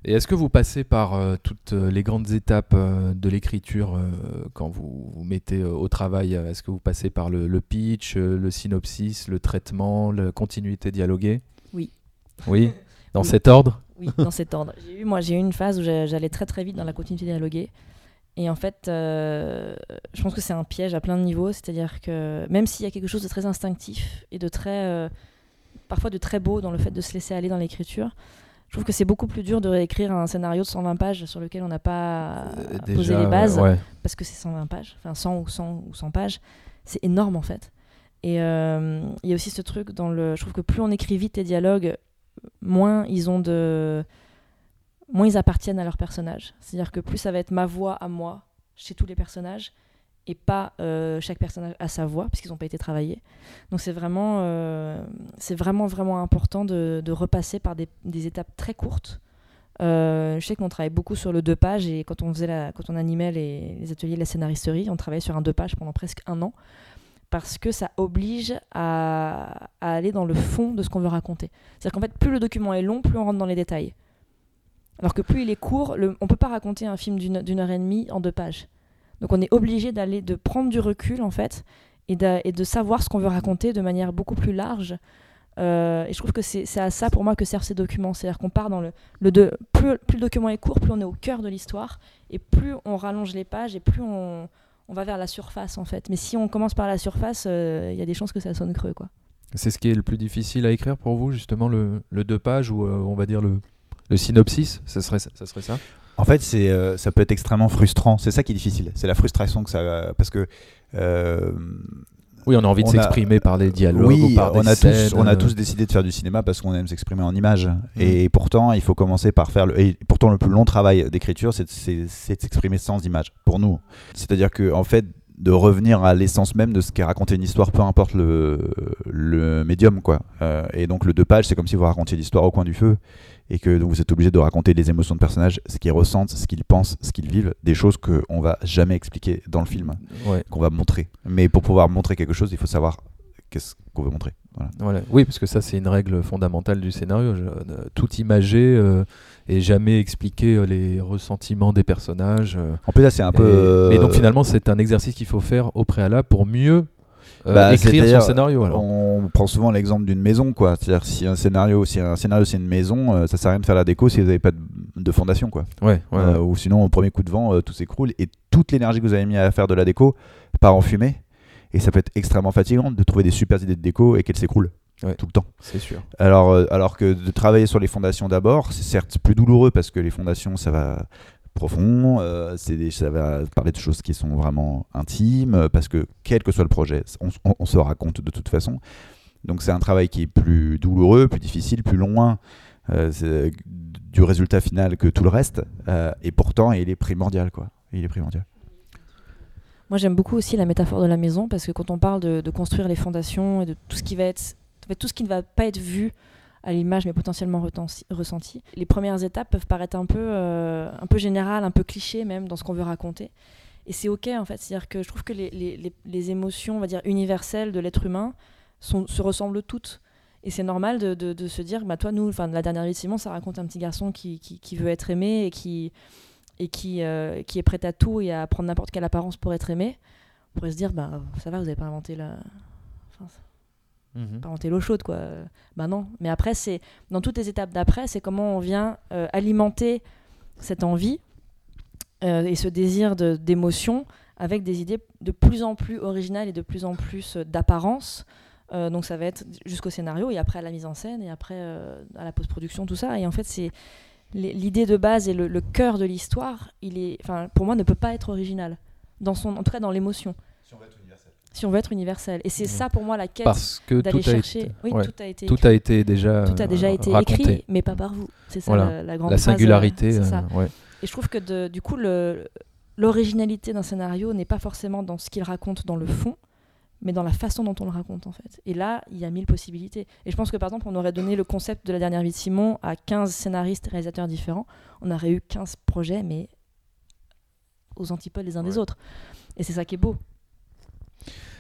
Et est-ce que vous passez par euh, toutes euh, les grandes étapes euh, de l'écriture quand vous vous mettez au travail Est-ce que vous passez par le, le pitch, le synopsis, le traitement, la continuité dialoguée? Oui. Oui? Dans cet ordre? Oui, dans cet ordre. J'ai eu, moi, j'ai eu une phase où j'a- j'allais très très vite dans la continuité dialoguée. Et en fait, euh, je pense que c'est un piège à plein de niveaux. C'est-à-dire que même s'il y a quelque chose de très instinctif et de très, euh, parfois de très beau dans le fait de se laisser aller dans l'écriture, je trouve que c'est beaucoup plus dur de réécrire un scénario de 120 pages sur lequel on n'a pas Euh, posé les bases ouais. parce que c'est 120 pages, enfin 100 ou 100 ou 100 pages, c'est énorme en fait. Et il y a aussi ce truc dans le, je trouve que plus on écrit vite les dialogues, moins ils ont de, moins ils appartiennent à leur personnage. C'est-à-dire que plus ça va être ma voix à moi chez tous les personnages et pas euh, chaque personnage à sa voix puisqu'ils n'ont pas été travaillés. Donc c'est vraiment, euh, c'est vraiment vraiment important de, de repasser par des, des étapes très courtes. Euh, je sais qu'on travaille beaucoup sur le deux pages et quand on faisait la, quand on animait les, ateliers de la scénaristerie, on travaillait sur un deux pages pendant presque un an parce que ça oblige à, aller dans le fond de ce qu'on veut raconter. C'est-à-dire qu'en fait, plus le document est long, plus on rentre dans les détails. Alors que plus il est court, on peut pas raconter un film d'une heure et demie en deux pages. Donc on est obligé d'aller, de prendre du recul en fait, et de, de savoir ce qu'on veut raconter de manière beaucoup plus large. Euh, et je trouve que c'est à ça pour moi que servent ces documents. C'est-à-dire qu'on part dans le, le plus, plus le document est court, plus on est au cœur de l'histoire, et plus on rallonge les pages, et plus on, on va vers la surface en fait. Mais si on commence par la surface, euh, il y a des chances que ça sonne creux quoi. C'est ce qui est le plus difficile à écrire pour vous, justement, le, le deux pages ou euh, on va dire le, le synopsis ça serait, ça serait ça? En fait, c'est, euh, ça peut être extrêmement frustrant. C'est ça qui est difficile. C'est la frustration que ça. Parce que. Oui, on a envie de On a- s'exprimer par des dialogues ou oui, par on des a, scènes, tous, on a euh, tous décidé de faire du cinéma parce qu'on aime s'exprimer en images. Et pourtant, il faut commencer par faire le. Et pourtant, le plus long travail d'écriture, c'est, de s'exprimer sans images, pour nous. C'est-à-dire que, en fait, de revenir à l'essence même de ce qu'est raconter une histoire, peu importe le, le médium. quoi. Euh, et donc le deux pages, c'est comme si vous racontiez l'histoire au coin du feu et que donc, vous êtes obligé de raconter les émotions de personnages, ce qu'ils ressentent, ce qu'ils pensent, ce qu'ils vivent, des choses qu'on va jamais expliquer dans le film, Ouais. qu'on va montrer. Mais pour pouvoir montrer quelque chose, il faut savoir qu'est-ce qu'on veut montrer. Voilà. Voilà. Oui, parce que ça, c'est une règle fondamentale du scénario. Je- euh, tout imager euh, et jamais expliquer euh, les ressentiments des personnages. euh, En plus là, c'est un peu. et- euh, Mais donc finalement, c'est un exercice qu'il faut faire au préalable pour mieux euh, Bah, écrire son scénario. Alors. On prend souvent l'exemple d'une maison, quoi. C'est-à-dire si un scénario, si un scénario c'est une maison, euh, ça sert à rien de faire la déco si vous n'avez pas de, de fondation, quoi. Ouais, ouais, Euh, ouais. ou sinon au premier coup de vent, euh, tout s'écroule et toute l'énergie que vous avez mis à faire de la déco part en fumée. Et ça peut être extrêmement fatigant de trouver des super idées de déco et qu'elles s'écroulent Ouais. tout le temps. c'est sûr. Alors, euh, alors que de travailler sur les fondations d'abord, c'est certes plus douloureux parce que les fondations, ça va profond, euh, c'est des- ça va parler de choses qui sont vraiment intimes, euh, parce que quel que soit le projet, on, on- on se raconte de toute façon. Donc c'est un travail qui est plus douloureux, plus difficile, plus loin euh, du résultat final que tout le reste, euh, et pourtant il est primordial, quoi. Il est primordial. Moi, j'aime beaucoup aussi la métaphore de la maison parce que quand on parle de, de construire les fondations et de tout ce qui va être, en fait, tout ce qui ne va pas être vu à l'image mais potentiellement ressenti, les premières étapes peuvent paraître un peu, euh, un peu générales, un peu clichés même dans ce qu'on veut raconter. Et c'est ok en fait, c'est-à-dire que je trouve que les, les- les- émotions, on va dire universelles de l'être humain, se ressemblent toutes. Et c'est normal de, de- se dire, bah toi, nous, la dernière vie de Simon, ça raconte un petit garçon qui, qui- veut être aimé et qui, et qui, euh, qui est prêt à tout et à prendre n'importe quelle apparence pour être aimé. On pourrait se dire, bah ça va, vous avez pas inventé la, Pas inventé l'eau chaude, quoi. Bah non. Mais après, c'est dans toutes les étapes d'après, c'est comment on vient euh, alimenter cette envie euh, et ce désir de- d'émotion avec des idées de plus en plus originales et de plus en plus euh, d'apparence. Euh, donc ça va être jusqu'au scénario et après à la mise en scène et après euh, à la post-production, tout ça. Et en fait, c'est l'idée de base et le, le cœur de l'histoire, il est, enfin, pour moi, ne peut pas être original. Dans son, en tout cas, dans l'émotion. Si on veut être universel. Et c'est Ouais. ça pour moi la quête Parce que tout d'aller a, chercher. été, Oui, ouais, tout a été tout a été déjà, tout a déjà euh, été raconté. écrit, mais pas par vous. C'est ça Voilà. la, la grande La singularité. euh, ça. ouais. Et je trouve que de- du coup, l'originalité d'un scénario n'est pas forcément dans ce qu'il raconte dans le fond, mais dans la façon dont on le raconte en fait. Et là, il y a mille possibilités. Et je pense que par exemple, on aurait donné le concept de la dernière vie de Simon à 15 scénaristes, réalisateurs différents, on aurait eu 15 projets, mais aux antipodes les uns des autres. Et c'est ça qui est beau.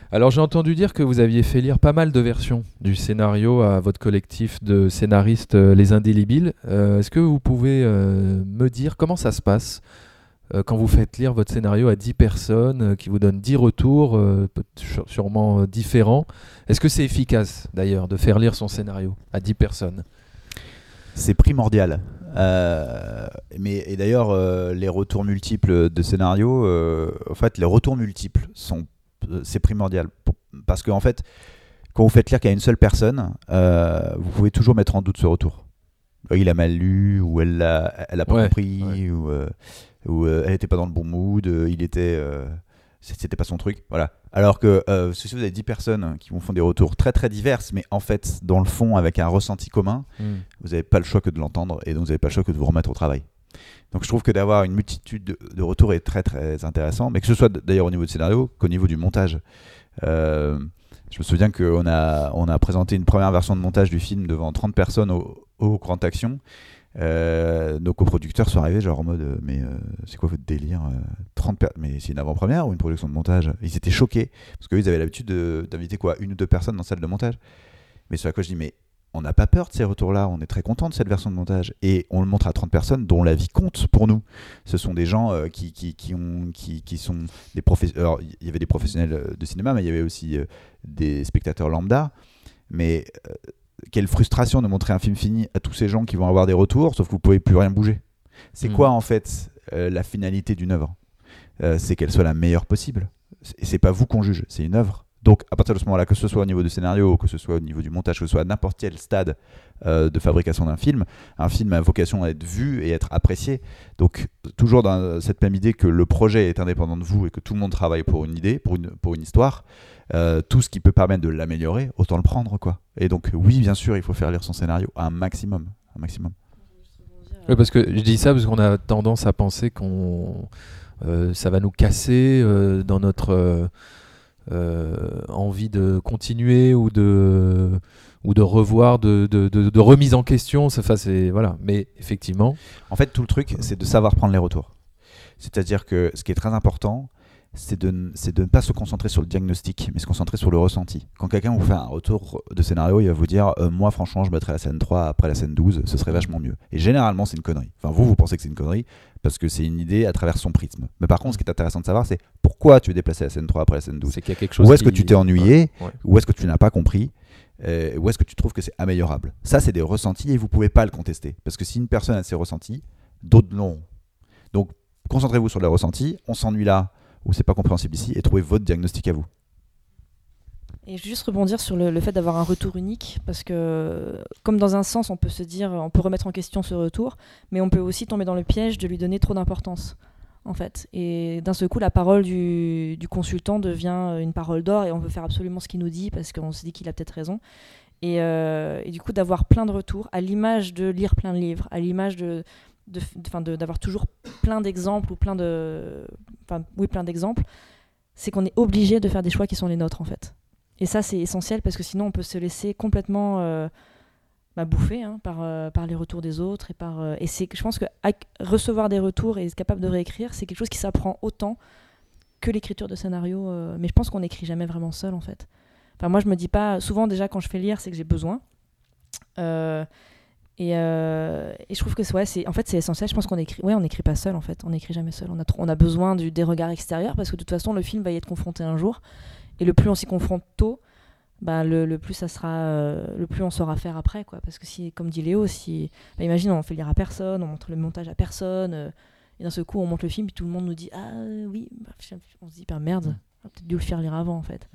Alors j'ai entendu dire que vous aviez fait lire pas mal de versions du scénario à votre collectif de scénaristes euh, Les Indélébiles. Euh, Est-ce que vous pouvez euh, me dire comment ça se passe quand vous faites lire votre scénario à 10 personnes qui vous donnent 10 retours, sûrement différents? Est-ce que c'est efficace d'ailleurs de faire lire son scénario à 10 personnes? C'est primordial. Mais et d'ailleurs, les retours multiples de scénarios, en fait, les retours multiples sont, c'est primordial Pour- parce qu'en fait, quand vous faites lire qu'à une seule personne, euh, vous pouvez toujours mettre en doute ce retour. Euh, Il a mal lu ou elle l'a, elle a pas Ouais, compris ouais. ou, euh, ou euh, elle était pas dans le bon mood, euh, il était, euh, c'était pas son truc, voilà. Alors que euh, si vous avez 10 personnes qui vous font des retours très très diverses, mais en fait dans le fond avec un ressenti commun, vous n'avez pas le choix que de l'entendre et donc vous n'avez pas le choix que de vous remettre au travail. Donc je trouve que d'avoir une multitude de, retours est très très intéressant, mais que ce soit d'ailleurs au niveau du scénario qu'au niveau du montage. Euh, je me souviens qu'on a, on a présenté une première version de montage du film devant 30 personnes au, Grand Action. Euh, nos coproducteurs sont arrivés genre en mode euh, mais c'est quoi votre délire euh, 30 per- mais c'est une avant-première ou une production de montage? Ils étaient choqués parce qu'eux ils avaient l'habitude de- d'inviter quoi une ou deux personnes dans la salle de montage mais sur à quoi je dis mais on n'a pas peur de ces retours-là, on est très content de cette version de montage. Et on le montre à 30 personnes dont la vie compte pour nous. Ce sont des gens euh, qui, qui, qui, ont, qui, qui sont des professionnels. Il y avait des professionnels euh, de cinéma, mais il y avait aussi euh, des spectateurs lambda. Mais euh, quelle frustration de montrer un film fini à tous ces gens qui vont avoir des retours, sauf que vous pouvez plus rien bouger. C'est Mhm. quoi, en fait, la finalité d'une œuvre? C'est qu'elle soit la meilleure possible. Et c'est pas vous qu'on juge, c'est une œuvre. Donc, à partir de ce moment-là, que ce soit au niveau du scénario, que ce soit au niveau du montage, que ce soit à n'importe quel stade euh, de fabrication d'un film, un film a vocation à être vu et être apprécié. Donc, toujours dans cette même idée que le projet est indépendant de vous et que tout le monde travaille pour une idée, pour une, pour une histoire, euh, tout ce qui peut permettre de l'améliorer, autant le prendre, quoi. Et donc, oui, bien sûr, il faut faire lire son scénario un maximum, un maximum. Oui, parce que je dis ça parce qu'on a tendance à penser qu'on euh, ça va nous casser euh, dans notre envie de continuer ou de ou de revoir, de, de, remise en question. Enfin, c'est- voilà. Mais effectivement, En fait, tout le truc, c'est de savoir prendre les retours. C'est-à-dire que ce qui est très important, c'est de, ne pas se concentrer sur le diagnostic, mais se concentrer sur le ressenti. Quand quelqu'un vous fait un retour de scénario, il va vous dire euh, Moi, franchement, je mettrais la scène 3 après la scène 12, ce serait vachement mieux. Et généralement, c'est une connerie. Enfin, vous, vous pensez que c'est une connerie parce que c'est une idée à travers son prisme. Mais par contre, ce qui est intéressant de savoir, c'est pourquoi tu veux déplacer la scène 3 après la scène 12 c'est qu'il y a quelque chose. Où est-ce que tu t'es ennuyé? Ouais. Où est-ce que tu n'as pas compris? Euh, Où est-ce que tu trouves que c'est améliorable? Ça, c'est des ressentis et vous pouvez pas le contester. Parce que si une personne a ses ressentis, d'autres l'ont. Donc, concentrez-vous sur les ressentis. On s'ennuie là ou c'est pas compréhensible ici et trouvez votre diagnostic à vous. Et juste rebondir sur le, fait d'avoir un retour unique, parce que comme dans un sens, on peut se dire, on peut remettre en question ce retour, mais on peut aussi tomber dans le piège de lui donner trop d'importance, en fait. Et d'un seul coup, la parole du, consultant devient une parole d'or, et on veut faire absolument ce qu'il nous dit, parce qu'on se dit qu'il a peut-être raison. Et, euh, du coup, d'avoir plein de retours, à l'image de lire plein de livres, à l'image de enfin, de- d'avoir toujours plein d'exemples ou plein de enfin oui plein d'exemples c'est qu'on est obligé de faire des choix qui sont les nôtres en fait et ça, c'est essentiel parce que sinon, on peut se laisser complètement euh, bah, bouffer hein, par, euh, par les retours des autres. Et, par, euh, et c'est, je pense que recevoir des retours et être capable de réécrire, c'est quelque chose qui s'apprend autant que l'écriture de scénario. mais je pense qu'on n'écrit jamais vraiment seul, en fait. Enfin, moi, je me dis pas. Souvent, déjà, quand je fais lire, c'est que j'ai besoin. Euh, et, euh, et je trouve que c'est, ouais, c'est, en fait, c'est essentiel. Je pense qu'on écrit, ouais, on n'écrit pas seul, en fait. On n'écrit jamais seul. On a, trop- on a besoin du, des regards extérieurs parce que de toute façon, le film va y être confronté un jour. Et le plus on s'y confronte tôt, bah, le, le plus ça sera, euh, le plus on saura faire après, quoi. Parce que si, comme dit Léo, si, bah, imagine, on fait lire à personne, on montre le montage à personne, euh, et d'un seul coup, on monte le film, puis tout le monde nous dit ah oui, bah, on se dit bah merde, on a peut-être dû le faire lire avant, en fait.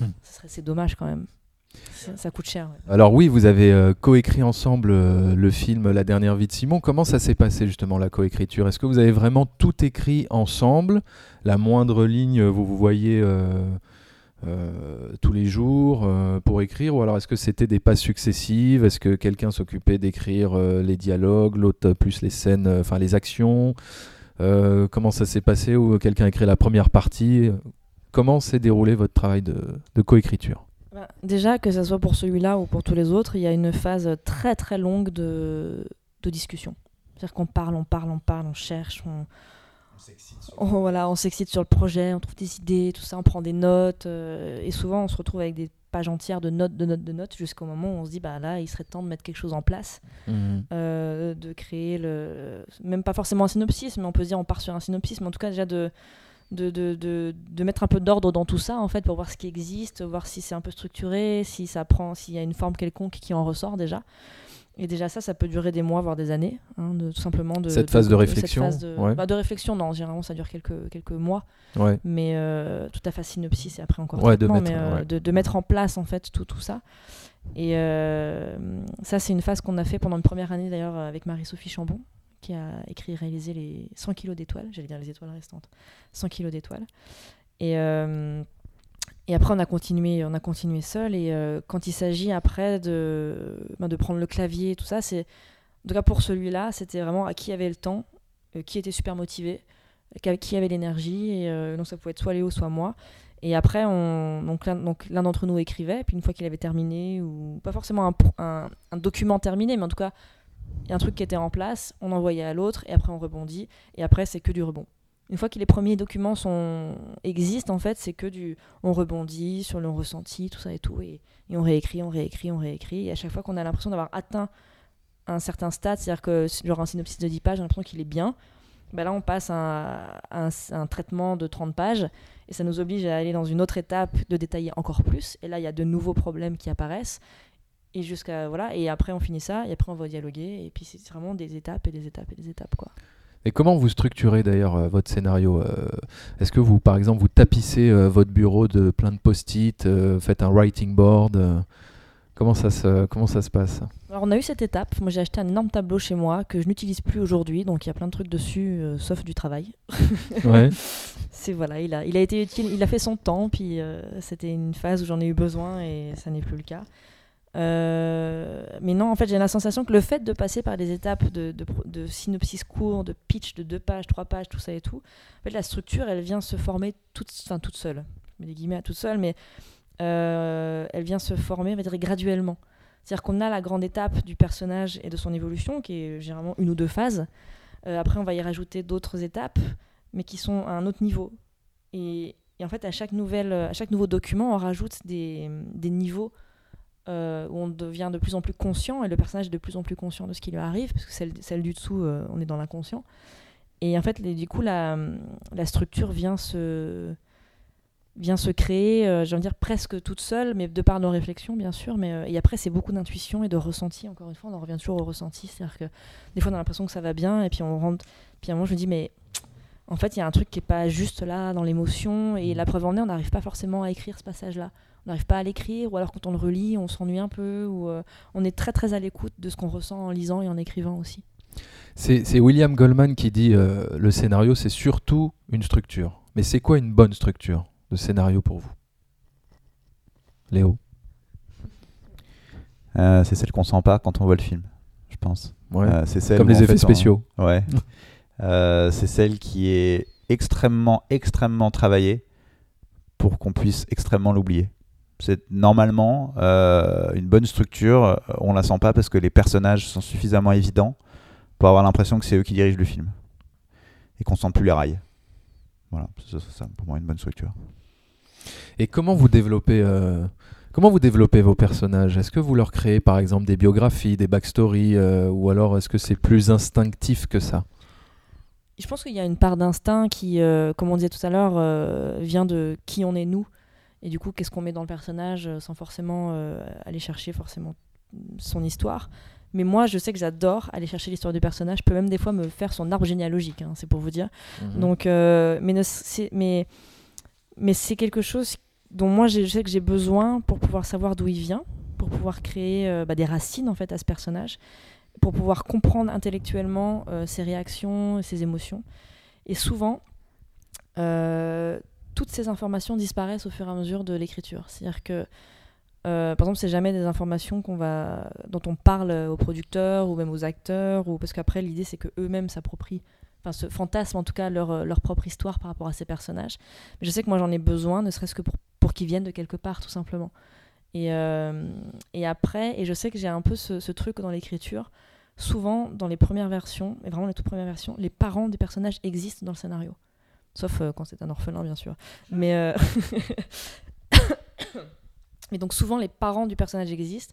Mm. Ça serait, c'est dommage quand même. Ça, coûte cher. Alors oui, vous avez euh, coécrit ensemble euh, le film La dernière vie de Simon. Comment ça s'est passé justement la coécriture? Est-ce que vous avez vraiment tout écrit ensemble? La moindre ligne, vous vous voyez euh, tous les jours pour écrire? Ou alors est-ce que c'était des passes successives? Est-ce que quelqu'un s'occupait d'écrire les dialogues, l'autre plus les scènes, enfin les actions? Comment ça s'est passé? Ou quelqu'un a écrit la première partie? Comment s'est déroulé votre travail de coécriture? Bah, déjà, que ce soit pour celui-là ou pour tous les autres, il y a une phase très très longue de, de discussion. C'est-à-dire qu'on parle, on parle, on parle, on cherche, on, on, voilà, on s'excite sur le projet, on trouve des idées, tout ça, on prend des notes. euh, et souvent, on se retrouve avec des pages entières de notes, de notes, de notes, jusqu'au moment où on se dit, bah là, il serait temps de mettre quelque chose en place, euh, de créer le. Même pas forcément un synopsis, mais on peut se dire, on part sur un synopsis, mais en tout cas, déjà de. De, de, de, de mettre un peu d'ordre dans tout ça en fait pour voir ce qui existe voir si c'est un peu structuré si ça prend s'il y a une forme quelconque qui en ressort déjà. Et déjà ça ça peut durer des mois voire des années hein, de, tout simplement de Cette phase de réflexion, phase de, ouais. bah, de réflexion non généralement ça dure quelques quelques mois. Ouais. mais euh, tout à fait synopsis et après encore Ouais, de mettre, mais, euh, de mettre en place en fait tout, tout ça. Et euh, ça c'est une phase qu'on a fait pendant une première année d'ailleurs avec Marie-Sophie Chambon qui a écrit et réalisé les 100 kilos d'étoiles j'allais dire les étoiles restantes 100 kilos d'étoiles et euh, et après, on a continué, on a continué seul. Et euh, quand il s'agit après de, ben, de prendre le clavier, tout ça, c'est en tout cas pour celui-là, c'était vraiment à qui avait le temps, euh, qui était super motivé, qui avait l'énergie. Et donc ça pouvait être soit Léo, soit moi. Et après, on, donc l'un d'entre nous écrivait. Puis une fois qu'il avait terminé, ou pas forcément un document terminé, mais en tout cas il y a un truc qui était en place, on envoyait à l'autre, et après on rebondit. Et après, c'est que du rebond. Une fois que les premiers documents sont, existent, en fait, c'est que du. On rebondit sur le ressenti, tout ça et tout. Et, on réécrit, on réécrit, on réécrit. Et à chaque fois qu'on a l'impression d'avoir atteint un certain stade, c'est-à-dire que genre un synopsis de 10 pages, j'ai l'impression qu'il est bien, bah là on passe à un, un traitement de 30 pages. Et ça nous oblige à aller dans une autre étape de détailler encore plus. Et là, il y a de nouveaux problèmes qui apparaissent. Et jusqu'à. Voilà. Et après, on finit ça. Et après, on va dialoguer. Et puis, c'est vraiment des étapes et des étapes et des étapes, quoi. Et comment vous structurez d'ailleurs euh, votre scénario euh, Est-ce que vous, par exemple, vous tapissez euh, votre bureau de plein de post-it, faites un writing board comment, ça se, comment ça se passe? Alors on a eu cette étape. Moi j'ai acheté un énorme tableau chez moi que je n'utilise plus aujourd'hui, donc il y a plein de trucs dessus, euh, sauf du travail. Ouais. C'est voilà, il a, il a été utile, il a fait son temps, puis euh, c'était une phase où j'en ai eu besoin et ça n'est plus le cas. Euh, mais non, en fait, j'ai la sensation que le fait de passer par des étapes de, synopsis court, de pitch de deux pages, trois pages, tout ça et tout, en fait, la structure, elle vient se former toute, seule. Je des guillemets à toute seule, mais euh, elle vient se former, on va dire, graduellement. C'est-à-dire qu'on a la grande étape du personnage et de son évolution, qui est généralement une ou deux phases. Euh, après, on va y rajouter d'autres étapes, mais qui sont à un autre niveau. Et, en fait, à chaque, nouvelle, à chaque nouveau document, on rajoute des niveaux euh, où on devient de plus en plus conscient et le personnage est de plus en plus conscient de ce qui lui arrive, parce que celle, celle du dessous, euh, on est dans l'inconscient. Et en fait, les, du coup, la, la, structure vient se, vient se créer, euh, dire presque toute seule, mais de par nos réflexions, bien sûr. Mais, euh, et après, c'est beaucoup d'intuition et de ressenti. Encore une fois, on en revient toujours au ressenti. C'est-à-dire que des fois, on a l'impression que ça va bien, et puis on rentre. Puis à un moment, je me dis, mais en fait, il y a un truc qui n'est pas juste là dans l'émotion. Et la preuve en est, on n'arrive pas forcément à écrire ce passage-là n'arrive pas à l'écrire, ou alors quand on le relit, on s'ennuie un peu, ou euh, on est très très à l'écoute de ce qu'on ressent en lisant et en écrivant aussi. C'est William Goldman qui dit euh, le scénario, c'est surtout une structure. Mais c'est quoi une bonne structure de scénario pour vous? Léo euh, C'est celle qu'on sent pas quand on voit le film, je pense. Ouais. c'est celle Comme les effets fait, on- spéciaux. Ouais. Euh, c'est celle qui est extrêmement, extrêmement travaillée pour qu'on puisse extrêmement l'oublier. C'est normalement euh, une bonne structure. On la sent pas parce que les personnages sont suffisamment évidents pour avoir l'impression que c'est eux qui dirigent le film et qu'on sent plus les rails. Voilà, c'est ça, pour moi une bonne structure. Et comment vous développez euh, comment vous développez vos personnages? Est-ce que vous leur créez par exemple des biographies, des backstories, euh, ou alors est-ce que c'est plus instinctif que ça? Je pense qu'il y a une part d'instinct qui, euh, comme on disait tout à l'heure, euh, vient de qui on est nous. Et du coup, qu'est-ce qu'on met dans le personnage euh, sans forcément euh, aller chercher forcément son histoire? Mais moi, je sais que j'adore aller chercher l'histoire du personnage. Je peux même des fois me faire son arbre généalogique, hein, c'est pour vous dire. Mhm. Donc, euh, mais, c'est, mais, mais c'est quelque chose dont moi je sais que j'ai besoin pour pouvoir savoir d'où il vient, pour pouvoir créer euh, bah, des racines en fait à ce personnage, pour pouvoir comprendre intellectuellement euh, ses réactions, ses émotions. Et souvent, toutes ces informations disparaissent au fur et à mesure de l'écriture. C'est-à-dire que, euh, par exemple, c'est jamais des informations dont on parle aux producteurs ou même aux acteurs, ou parce qu'après l'idée c'est que eux-mêmes s'approprient enfin ce fantasme en tout cas leur, leur propre histoire par rapport à ces personnages. Mais je sais que moi j'en ai besoin, ne serait-ce que pour, pour qu'ils viennent de quelque part tout simplement. Et, euh, et après, et je sais que j'ai un peu ce, ce truc dans l'écriture, souvent dans les premières versions, et vraiment les toutes premières versions, les parents des personnages existent dans le scénario. Sauf euh, quand c'est un orphelin bien sûr. Mais, euh, Mais donc souvent les parents du personnage existent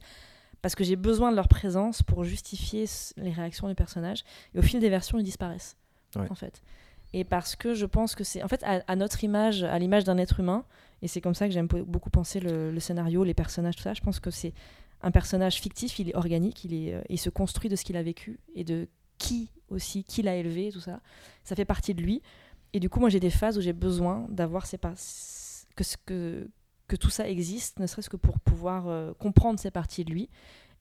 parce que j'ai besoin de leur présence pour justifier les réactions du personnage. Et au fil des versions, ils disparaissent Ouais. en fait. Et parce que je pense que c'est en fait à, à notre image, à l'image d'un être humain, et c'est comme ça que j'aime beaucoup penser le, le scénario, les personnages, tout ça. Je pense que c'est un personnage fictif, il est organique, il, est, euh, il se construit de ce qu'il a vécu et de qui aussi, qui l'a élevé, tout ça. Ça fait partie de lui. Et du coup, moi, j'ai des phases où j'ai besoin d'avoir ces que, ce- que, que tout ça existe, ne serait-ce que pour pouvoir euh, comprendre ces parties de lui.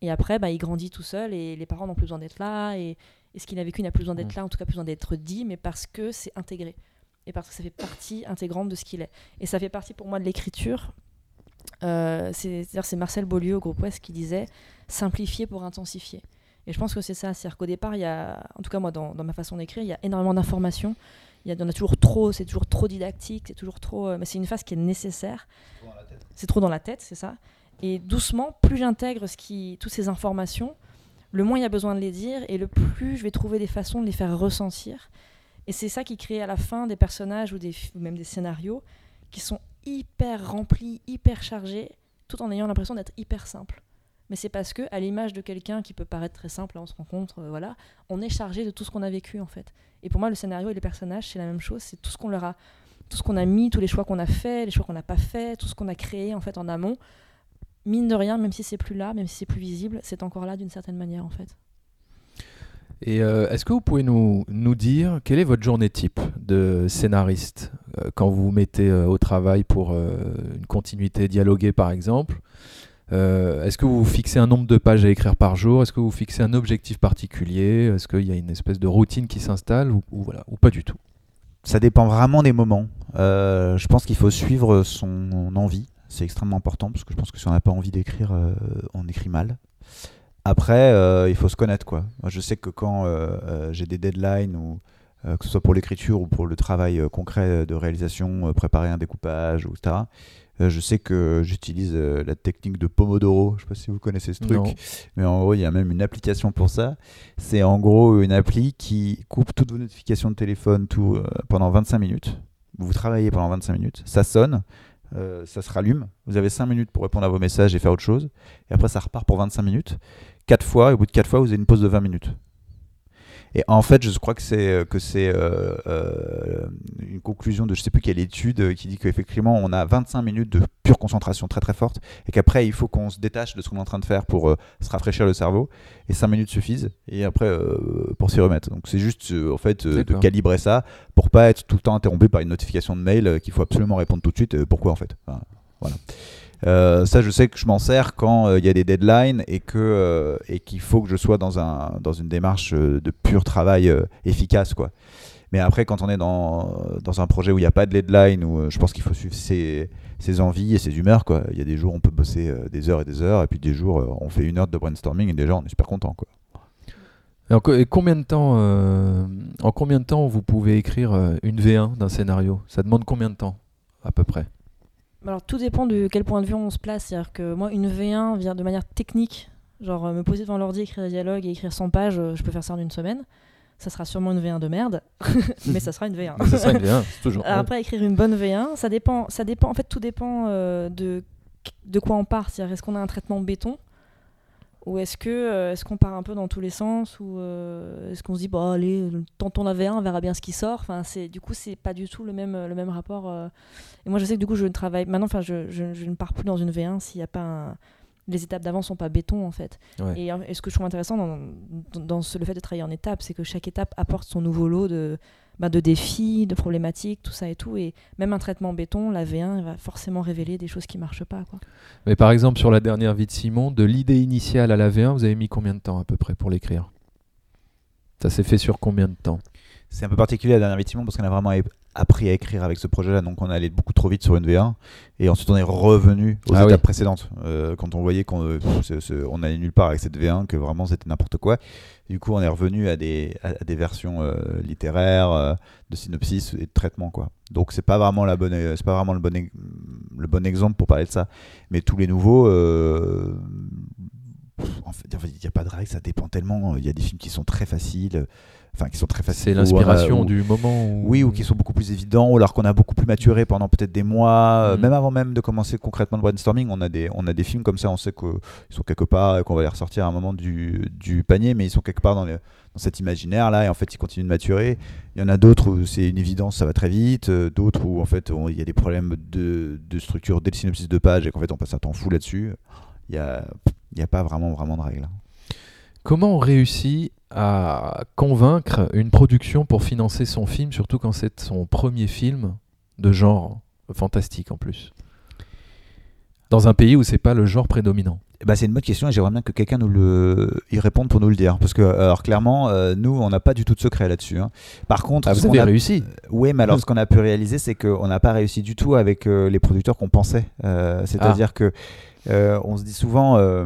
Et après, bah, il grandit tout seul et les parents n'ont plus besoin d'être là. Et, et ce qu'il a vécu n'a plus besoin d'être Mm. là, en tout cas plus besoin d'être dit, mais parce que c'est intégré. Et parce que ça fait partie intégrante de ce qu'il est. Et ça fait partie pour moi de l'écriture. Euh, c'est- Marcel Beaulieu au groupe Ouest qui disait simplifier pour intensifier. Et je pense que c'est ça. C'est-à-dire qu'au départ, il y a, en tout cas moi, dans, dans ma façon d'écrire, il y a énormément d'informations. Il y, en a toujours trop, c'est toujours trop didactique, c'est toujours trop. euh, mais c'est une phase qui est nécessaire. C'est trop dans la tête, c'est ça. Et doucement, plus j'intègre ce qui, toutes ces informations, le moins il y a besoin de les dire et le plus je vais trouver des façons de les faire ressentir. Et c'est ça qui crée à la fin des personnages ou, des, fi- ou même des scénarios qui sont hyper remplis, hyper chargés, tout en ayant l'impression d'être hyper simples. Mais c'est parce que, à l'image de quelqu'un qui peut paraître très simple, là on se rencontre, euh, voilà, on est chargé de tout ce qu'on a vécu en fait. Et pour moi, le scénario et les personnages, c'est la même chose, c'est tout ce qu'on leur a, tout ce qu'on a mis, tous les choix qu'on a fait, les choix qu'on n'a pas fait, tout ce qu'on a créé en fait en amont. Mine de rien, même si c'est plus là, même si c'est plus visible, c'est encore là d'une certaine manière en fait. Et euh, est-ce que vous pouvez nous, dire quelle est votre journée type de scénariste euh, quand vous vous mettez euh, au travail pour une continuité dialoguée par exemple? Euh, Est-ce que vous fixez un nombre de pages à écrire par jour? Est-ce que vous fixez un objectif particulier? Est-ce qu'il y a une espèce de routine qui s'installe ou, pas du tout? Ça dépend vraiment des moments. Euh, je pense qu'il faut suivre son envie, C'est extrêmement important parce que je pense que si on n'a pas envie d'écrire, euh, on écrit mal. Après, il faut se connaître je sais que quand j'ai des deadlines ou que ce soit pour l'écriture ou pour le travail concret de réalisation, préparer un découpage, ou etc. euh, je sais que j'utilise euh, la technique de Pomodoro. Je sais pas si vous connaissez ce truc, Non. mais en gros, il y a même une application pour ça. C'est en gros une appli qui coupe toutes vos notifications de téléphone tout, euh, pendant 25 minutes. Vous travaillez pendant 25 minutes, ça sonne, euh, ça se rallume. Vous avez 5 minutes pour répondre à vos messages et faire autre chose. Et après, ça repart pour 25 minutes. 4 fois, et au bout de 4 fois, vous avez une pause de 20 minutes. Et en fait, je crois que c'est euh, que c'est euh, euh, une conclusion de je sais plus quelle étude qui dit qu'effectivement on a 25 minutes de pure concentration très très forte et qu'après il faut qu'on se détache de ce qu'on est en train de faire pour euh, se rafraîchir le cerveau et 5 minutes suffisent et après pour s'y remettre. Donc c'est juste en fait de calibrer ça pour pas être tout le temps interrompu par une notification de mail qu'il faut absolument répondre tout de suite. pourquoi en fait Enfin, Voilà. Euh, ça, je sais que je m'en sers quand euh, il y a des deadlines euh, et qu'il faut que je sois dans un dans une démarche de pur travail efficace. Mais après, quand on est dans, un projet où il n'y a pas de deadline, où je pense qu'il faut suivre ses, envies et ses humeurs. Il y a des jours où on peut bosser des heures et des heures, et puis des jours on fait une heure de brainstorming et déjà on est super content, en combien de temps, vous pouvez écrire une V1 d'un scénario? Ça demande combien de temps, à peu près? Alors tout dépend de quel point de vue on se place. C'est-à-dire que moi, une V1 vient de manière technique, genre euh, me poser devant l'ordi, écrire un dialogue et écrire 100 pages, euh, je peux faire ça en une semaine. Ça sera sûrement une V1 de merde, mais ça sera une V1. Ça serait une V1, c'est toujours. Alors Après, écrire une bonne V1, ça dépend. Ça dépend. En fait, tout dépend euh, de de quoi on part. C'est-à-dire, est-ce qu'on a un traitement béton ou est-ce que euh, est-ce qu'on part un peu dans tous les sens ou euh, est-ce qu'on se dit bon allez tentons la V1 on verra bien ce qui sort enfin c'est du coup c'est pas du tout le même le même rapport euh. et moi je sais que du coup je ne travaille maintenant enfin je, je- je ne pars plus dans une V1 s'il n'y a pas un- les étapes d'avant sont pas béton en fait Ouais. et, et ce que je trouve intéressant dans, dans, dans ce- le fait de travailler en étapes c'est que chaque étape apporte son nouveau lot de bah, de défis de problématiques tout ça et tout. Et même un traitement béton la V1 elle va forcément révéler des choses qui marchent pas quoi. Mais par exemple, sur la dernière vie de Simon, de l'idée initiale à la V1, vous avez mis combien de temps à peu près pour l'écrire? Ça s'est fait sur combien de temps? C'est un peu particulier la dernière Vitimon parce qu'on a vraiment appris à écrire avec ce projet-là, donc on est allé beaucoup trop vite sur une V1 et ensuite on est revenu aux Ah étapes oui. précédentes euh, quand on voyait qu'on euh, on allait nulle part avec cette V1 que vraiment c'était n'importe quoi. Du coup, on est revenu à des, à, à des versions euh, littéraires de synopsis et de traitement quoi. Donc c'est pas vraiment la bonne, c'est pas vraiment le bon, le bon exemple pour parler de ça. Mais tous les nouveaux. en fait, il n'y a pas de règle, ça dépend tellement. Il y a des films qui sont très faciles, enfin qui sont très faciles. C'est l'inspiration où- du moment où... oui, ou qui sont beaucoup plus évidents, ou alors qu'on a beaucoup plus maturé pendant peut-être des mois, euh, Mhm. même avant même de commencer concrètement le brainstorming, on a des, on a des films comme ça, on sait qu'ils sont quelque part qu'on va les ressortir à un moment du, du panier, mais ils sont quelque part dans, le- dans cet imaginaire-là, et en fait ils continuent de maturer. Il y en a d'autres où c'est une évidence, ça va très vite, euh, d'autres où en fait il y a des problèmes de, de structure dès le synopsis de page et qu'en fait on passe un temps fou là-dessus. Il n'y a, il y a pas vraiment, vraiment de règles. Comment on réussit à convaincre une production pour financer son film, surtout quand c'est son premier film de genre fantastique en plus? Dans un pays où c'est pas le genre prédominant. Ben, c'est une bonne question et j'aimerais bien que quelqu'un nous le y réponde pour nous le dire. Parce que, alors clairement, euh, nous, on n'a pas du tout de secret là-dessus. hein. Par contre, Ah, vous qu'on avez a- réussi Oui, mais alors ce qu'on a pu réaliser, c'est qu'on n'a pas réussi du tout avec euh, les producteurs qu'on pensait. Euh, C'est-à-dire Ah. que euh, on se dit souvent, euh,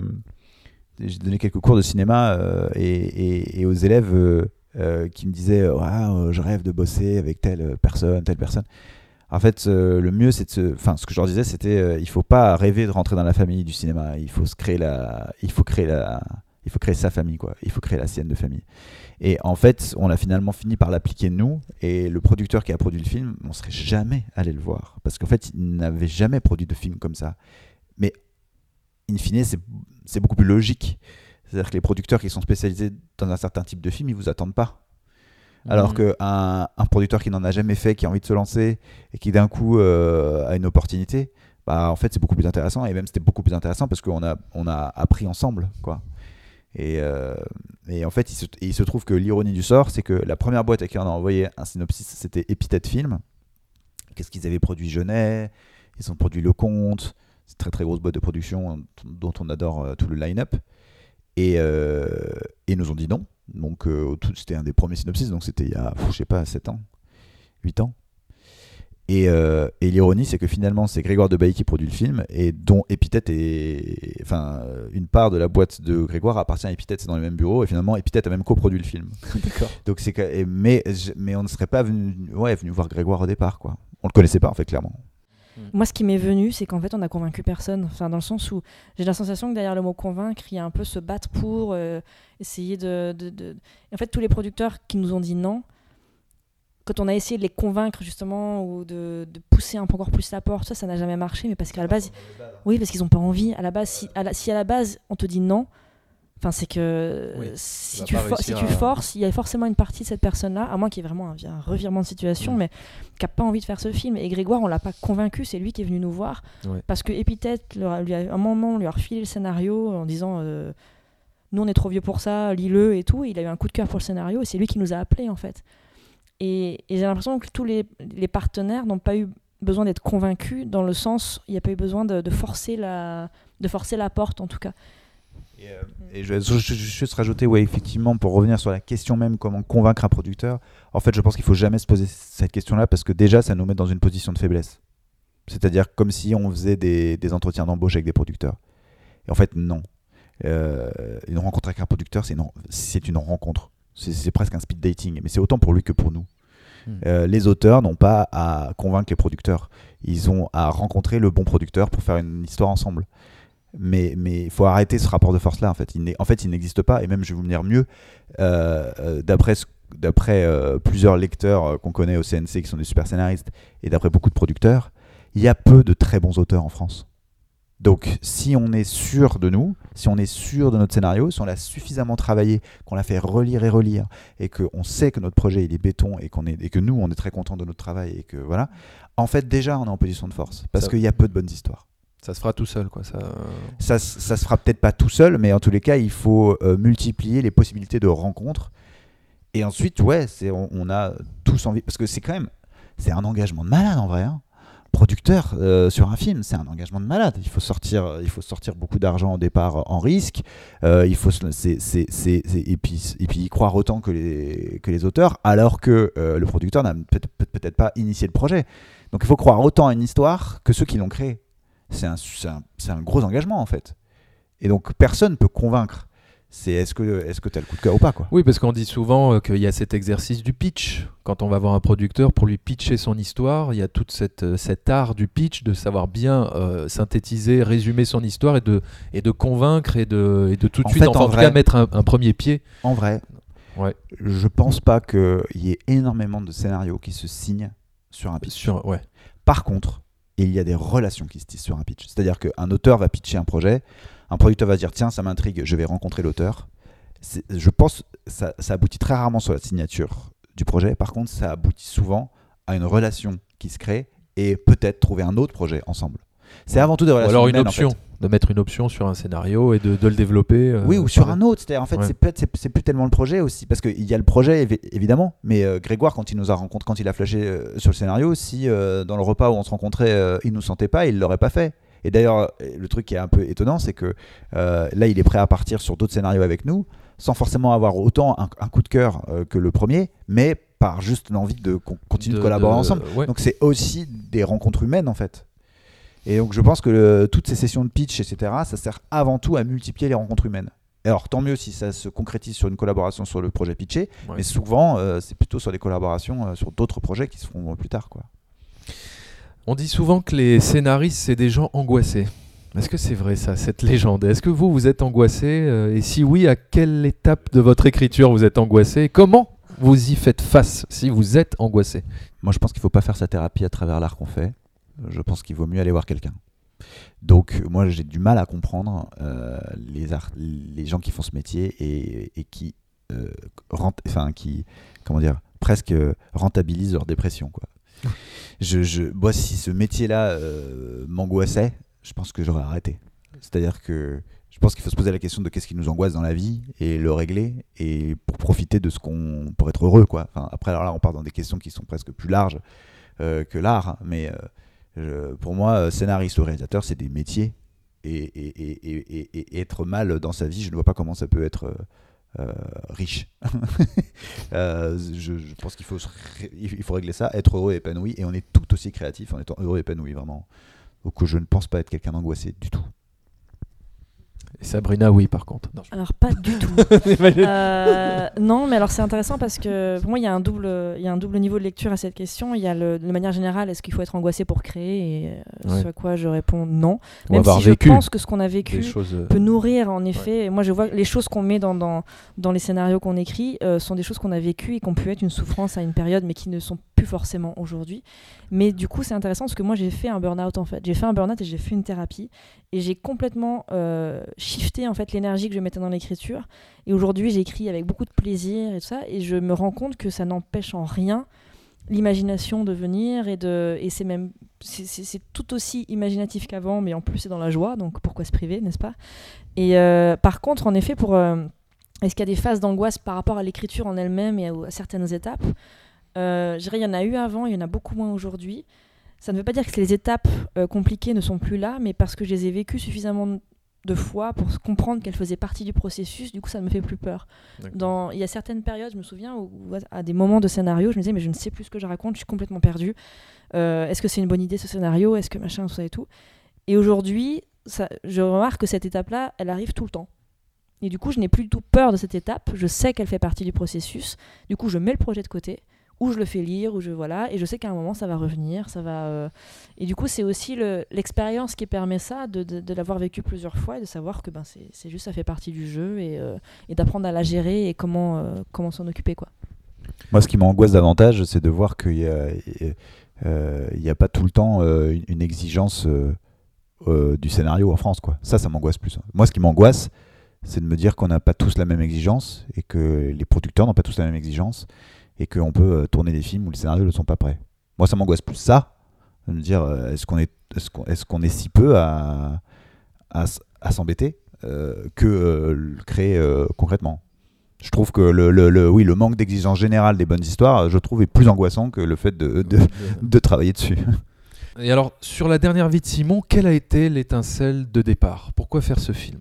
j'ai donné quelques cours de cinéma euh, et, aux élèves euh, euh, qui me disaient, Ah, je rêve de bosser avec telle personne, telle personne. En fait, le mieux, c'est de se... Enfin, ce que je leur disais, c'était, il faut pas rêver de rentrer dans la famille du cinéma. Il faut se créer la, il faut créer la, il faut créer sa famille, quoi. Il faut créer la sienne de famille. Et en fait, on a finalement fini par l'appliquer nous. Et le producteur qui a produit le film, on serait jamais allé le voir parce qu'en fait, il n'avait jamais produit de film comme ça. Mais in fine, c'est beaucoup plus logique. C'est-à-dire que les producteurs qui sont spécialisés dans un certain type de film, ils vous attendent pas. Alors Mhm. qu'un un producteur qui n'en a jamais fait, qui a envie de se lancer et qui d'un coup euh, a une opportunité, bah en fait c'est beaucoup plus intéressant et même c'était beaucoup plus intéressant parce qu'on a, on a appris ensemble quoi. Et, euh, et en fait il se, et il se trouve que l'ironie du sort c'est que la première boîte à qui on a envoyé un synopsis c'était Epithète Film. Qu'est-ce qu'ils avaient produit Genet, ils ont produit Le Comte, c'est très très grosse boîte de production dont on adore euh, tout le line-up. Et, euh, et nous ont dit non. Donc euh, c'était un des premiers synopsis, donc c'était il y a, je sais pas, 7 ans, 8 ans. Et, euh, et l'ironie, c'est que finalement, c'est Grégoire de Bailly qui produit le film et dont Epithète est. Enfin, une part de la boîte de Grégoire appartient à Epithète, c'est dans les mêmes bureaux. Et finalement, Epithète a même coproduit le film. D'accord. Donc c'est mais mais on ne serait pas venu ouais venu voir Grégoire au départ quoi. On le connaissait pas en fait clairement. Moi, ce qui m'est venu, c'est qu'en fait, on n'a convaincu personne. Enfin, dans le sens où j'ai la sensation que derrière le mot convaincre, il y a un peu se battre pour euh, essayer de, de- de- Et En fait, tous les producteurs qui nous ont dit non, quand on a essayé de les convaincre justement ou de, de pousser un peu encore plus la porte, ça, ça n'a jamais marché. Mais parce qu'à la base, oui, parce qu'ils n'ont pas envie. À la base, si à la, si à la base on te dit non, enfin, c'est que Oui, si tu, si forces, il y a forcément une partie de cette personne-là, à moins qu'il y ait vraiment un, un revirement de situation, mais qui n'a pas envie de faire ce film. Et Grégoire, on l'a pas convaincu, c'est lui qui est venu nous voir. Parce que Epithète, lui a, un moment, on lui a refilé le scénario en disant euh, Nous, on est trop vieux pour ça, lis-le et tout. Il a eu un coup de cœur pour le scénario et c'est lui qui nous a appelés, en fait. Et, et j'ai l'impression que tous les, les partenaires n'ont pas eu besoin d'être convaincus, dans le sens, il n'y a pas eu besoin de, de forcer la, de forcer la porte, en tout cas. Et, euh, et je vais je- je- juste rajouter ouais effectivement pour revenir sur la question même comment convaincre un producteur. En fait je pense qu'il faut jamais se poser cette question là parce que déjà ça nous met dans une position de faiblesse. C'est-à-dire comme si on faisait des, des entretiens d'embauche avec des producteurs. Et en fait non. Euh, une rencontre avec un producteur c'est une, c'est une rencontre. C'est presque un speed dating mais c'est autant pour lui que pour nous. Hmm. Euh, les auteurs n'ont pas à convaincre les producteurs. Ils ont à rencontrer le bon producteur pour faire une histoire ensemble. Mais il faut arrêter ce rapport de force là en fait. Il n'est- en fait, il n'existe pas. Et même, je vais vous dire mieux, euh, euh, d'après euh, plusieurs lecteurs qu'on connaît au CNC qui sont des super scénaristes et d'après beaucoup de producteurs, il y a peu de très bons auteurs en France. Donc, si on est sûr de nous, si on est sûr de notre scénario, si on l'a suffisamment travaillé, qu'on l'a fait relire et relire, et qu'on sait que notre projet il est béton et qu'on est et que nous on est très content de notre travail et que voilà, en fait déjà on est en position de force parce qu'il y a peu de bonnes histoires. Ça se fera tout seul, quoi. Ça... Ça, s- ça se fera peut-être pas tout seul, mais en tous les cas, il faut euh, multiplier les possibilités de rencontres. Et ensuite, ouais, on, a tous envie. Parce que c'est quand même. C'est un engagement de malade en vrai. hein. Producteur euh, sur un film, c'est un engagement de malade. Il faut sortir, il faut sortir beaucoup d'argent au départ en risque. Euh, il faut, c'est, et, puis, et puis y croire autant que les, que les auteurs, alors que euh, le producteur n'a peut- peut- peut-être pas initié le projet. Donc il faut croire autant à une histoire que ceux qui l'ont créée c'est un, un, un gros engagement en fait. Et donc personne ne peut convaincre. C'est est-ce que est-ce que tu as le coup de cœur ou pas quoi? Oui, parce qu'on dit souvent euh, qu'il y a cet exercice du pitch. Quand on va voir un producteur pour lui pitcher son histoire, il y a tout cette, euh, cet art du pitch de savoir bien euh, synthétiser, résumer son histoire et de, et de convaincre et de, et de tout de En suite, fait, en en tout vrai- cas, mettre un, un premier pied. En vrai, Ouais. je pense pas qu'il y ait énormément de scénarios qui se signent sur un pitch. Sur, ouais. Par contre, il y a des relations qui se tissent sur un pitch. C'est-à-dire qu'un auteur va pitcher un projet, un producteur va se dire tiens ça m'intrigue, je vais rencontrer l'auteur. Je pense ça, ça aboutit très rarement sur la signature du projet. Par contre, ça aboutit souvent à une relation qui se crée et peut-être trouver un autre projet ensemble. C'est avant tout des Ou relations. alors une humaines, en option, fait. De mettre une option sur un scénario et de, de le développer. euh, Oui, ou sur un autre. C'est-à-dire, en fait, Ouais. c'est peut-être c'est, c'est plus tellement le projet aussi, parce qu'il y a le projet évi- évidemment, mais euh, Grégoire, quand il nous a rencontré, quand il a flashé euh, sur le scénario, si dans le repas où on se rencontrait, il nous sentait pas, il l'aurait pas fait. Et d'ailleurs, le truc qui est un peu étonnant, c'est que là, il est prêt à partir sur d'autres scénarios avec nous, sans forcément avoir autant un, un coup de cœur que le premier, mais par juste l'envie de con- continuer de, de- collaborer de- ensemble. ouais. Donc c'est aussi des rencontres humaines en fait. Et donc je pense que le- toutes ces sessions de pitch, etc., ça sert avant tout à multiplier les rencontres humaines. Et Alors tant mieux si ça se concrétise sur une collaboration sur le projet pitché, Ouais. mais souvent euh, c'est plutôt sur des collaborations euh, sur d'autres projets qui se feront plus tard. Quoi. On dit souvent que les scénaristes, c'est des gens angoissés. Est-ce que c'est vrai ça, cette légende? Est-ce que vous, vous êtes angoissé euh, Et si oui, à quelle étape de votre écriture vous êtes angoissé? Et Comment vous y faites face si vous êtes angoissé? Moi je pense qu'il ne faut pas faire sa thérapie à travers l'art qu'on fait. Je pense qu'il vaut mieux aller voir quelqu'un. Donc moi j'ai du mal à comprendre euh, les, les gens qui font ce métier et, et qui, euh, enfin, qui comment dire, presque rentabilisent leur dépression. Quoi. Je, je, moi si ce métier-là euh, m'angoissait, je pense que j'aurais arrêté. C'est-à-dire que je pense qu'il faut se poser la question de qu'est-ce qui nous angoisse dans la vie et le régler et pour profiter de ce qu'on pour être heureux quoi. Après alors là on part dans des questions qui sont presque plus larges euh, que l'art, mais pour moi euh, scénariste ou réalisateur c'est des métiers et, être mal dans sa vie je ne vois pas comment ça peut être euh, euh, riche. Je, pense qu'il faut, il faut régler ça, être heureux et épanoui, et on est tout aussi créatif en étant heureux et épanoui, vraiment. Donc je ne pense pas être quelqu'un d'angoissé du tout. Et Sabrina, oui, par contre. Non, je- Alors pas du tout. Euh, non, mais alors c'est intéressant parce que pour moi, il y, a un double, il y a un double niveau de lecture à cette question. Il y a le, de manière générale, est-ce qu'il faut être angoissé pour créer Et euh, Ouais. ce à quoi je réponds non. Ou Même si vécu je pense que ce qu'on a vécu choses. euh, peut nourrir en effet. Et Moi, je vois que les choses qu'on met dans, dans, dans les scénarios qu'on écrit euh, sont des choses qu'on a vécues et qui ont pu être une souffrance à une période, mais qui ne sont plus forcément aujourd'hui. Mais du coup, c'est intéressant parce que moi, j'ai fait un burn-out en fait. J'ai fait un burn-out et j'ai fait une thérapie et j'ai complètement euh, shifté en fait l'énergie que je mettais dans l'écriture. Et aujourd'hui, j'écris avec beaucoup de plaisir et tout ça. Et je me rends compte que ça n'empêche en rien l'imagination de venir et de et c'est même c'est- tout aussi imaginatif qu'avant mais en plus c'est dans la joie donc pourquoi se priver n'est-ce pas? Et euh, par contre en effet pour euh, est-ce qu'il y a des phases d'angoisse par rapport à l'écriture en elle-même et à, certaines étapes? Je dirais il y en a eu avant il y en a beaucoup moins aujourd'hui ça ne veut pas dire que les étapes euh, compliquées ne sont plus là mais parce que je les ai vécues suffisamment de fois pour comprendre qu'elles faisaient partie du processus du coup ça ne me fait plus peur dans, il y a certaines périodes, je me souviens, où, où à des moments de scénario, je me disais, mais je ne sais plus ce que je raconte, je suis complètement perdue. Euh, Est-ce que c'est une bonne idée ce scénario? Est-ce que machin, tout ça et tout? Et aujourd'hui, je remarque que cette étape-là, elle arrive tout le temps. Et du coup, je n'ai plus du tout peur de cette étape. Je sais qu'elle fait partie du processus. Du coup, je mets le projet de côté, ou je le fais lire, ou je voilà, et je sais qu'à un moment, ça va revenir, ça va. euh, Et du coup, c'est aussi le- l'expérience qui permet ça, de, l'avoir vécu plusieurs fois et de savoir que ben, c'est juste, ça fait partie du jeu et, euh, d'apprendre à la gérer et comment euh, comment s'en occuper quoi. Moi, ce qui m'angoisse davantage, c'est de voir qu'il n'y a, euh, il y a pas tout le temps une- une exigence du scénario en France. Quoi. Ça, ça m'angoisse plus. Moi, ce qui m'angoisse, c'est de me dire qu'on n'a pas tous la même exigence et que les producteurs n'ont pas tous la même exigence et qu'on peut euh, tourner des films où les scénarios ne sont pas prêts. Moi, ça m'angoisse plus ça, de me dire euh, est-ce qu'on est, est, qu'on est, est si peu à, à, s'embêter euh, que euh, le créer euh, concrètement? Je trouve que le, le, le- oui, le manque d'exigence générale des bonnes histoires, je trouve, est plus angoissant que le fait de, de, de travailler dessus. Et alors, sur la dernière vie de Simon, quelle a été l'étincelle de départ? Pourquoi faire ce film?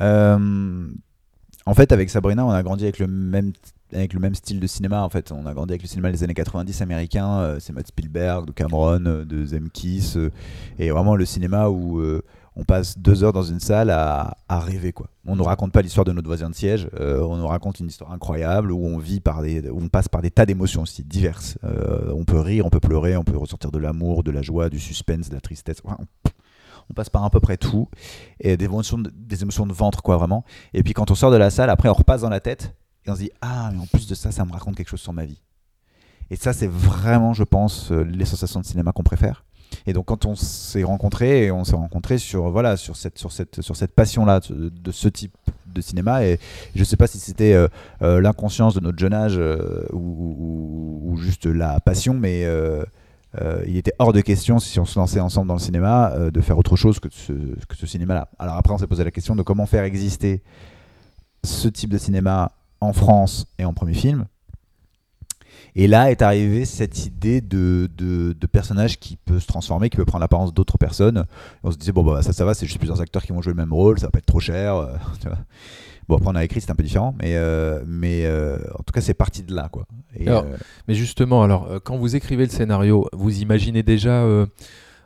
En fait, avec Sabrina, on a grandi avec le même avec le même style de cinéma. En fait, on a grandi avec le cinéma des années 90 américain. euh, c'est Matt Spielberg, de Cameron, euh, de Zemkis, euh, et vraiment le cinéma où on passe deux heures dans une salle à, rêver quoi. On ne raconte pas l'histoire de notre voisin de siège. on nous raconte une histoire incroyable où on vit par des, où on passe par des tas d'émotions aussi diverses. On peut rire, on peut pleurer, on peut ressortir de l'amour, de la joie, du suspense, de la tristesse. On passe par à peu près tout et des émotions de, des émotions de ventre quoi vraiment et puis quand on sort de la salle après on repasse dans la tête et on se dit ah mais en plus de ça ça me raconte quelque chose sur ma vie. Et ça c'est vraiment je pense euh, les sensations de cinéma qu'on préfère. Et donc quand on s'est rencontrés on s'est rencontrés sur voilà sur cette sur cette sur cette passion là de, ce type de cinéma. Et je sais pas si c'était euh, euh, l'inconscience de notre jeune âge ou, ou- juste la passion mais il était hors de question, si on se lançait ensemble dans le cinéma, de faire autre chose que ce, que ce cinéma-là. Alors après, on s'est posé la question de comment faire exister ce type de cinéma en France et en premier film. Et là est arrivée cette idée de, de, de personnage qui peut se transformer, qui peut prendre l'apparence d'autres personnes. Et on se disait, bon, bah, ça, ça va, c'est juste plusieurs acteurs qui vont jouer le même rôle, ça va pas être trop cher. euh, tu vois. Bon, après, on a écrit, c'est un peu différent, mais, euh, mais euh, en tout cas, c'est parti de là. Quoi. Et, Alors, Mais justement, alors, quand vous écrivez le scénario, vous imaginez déjà.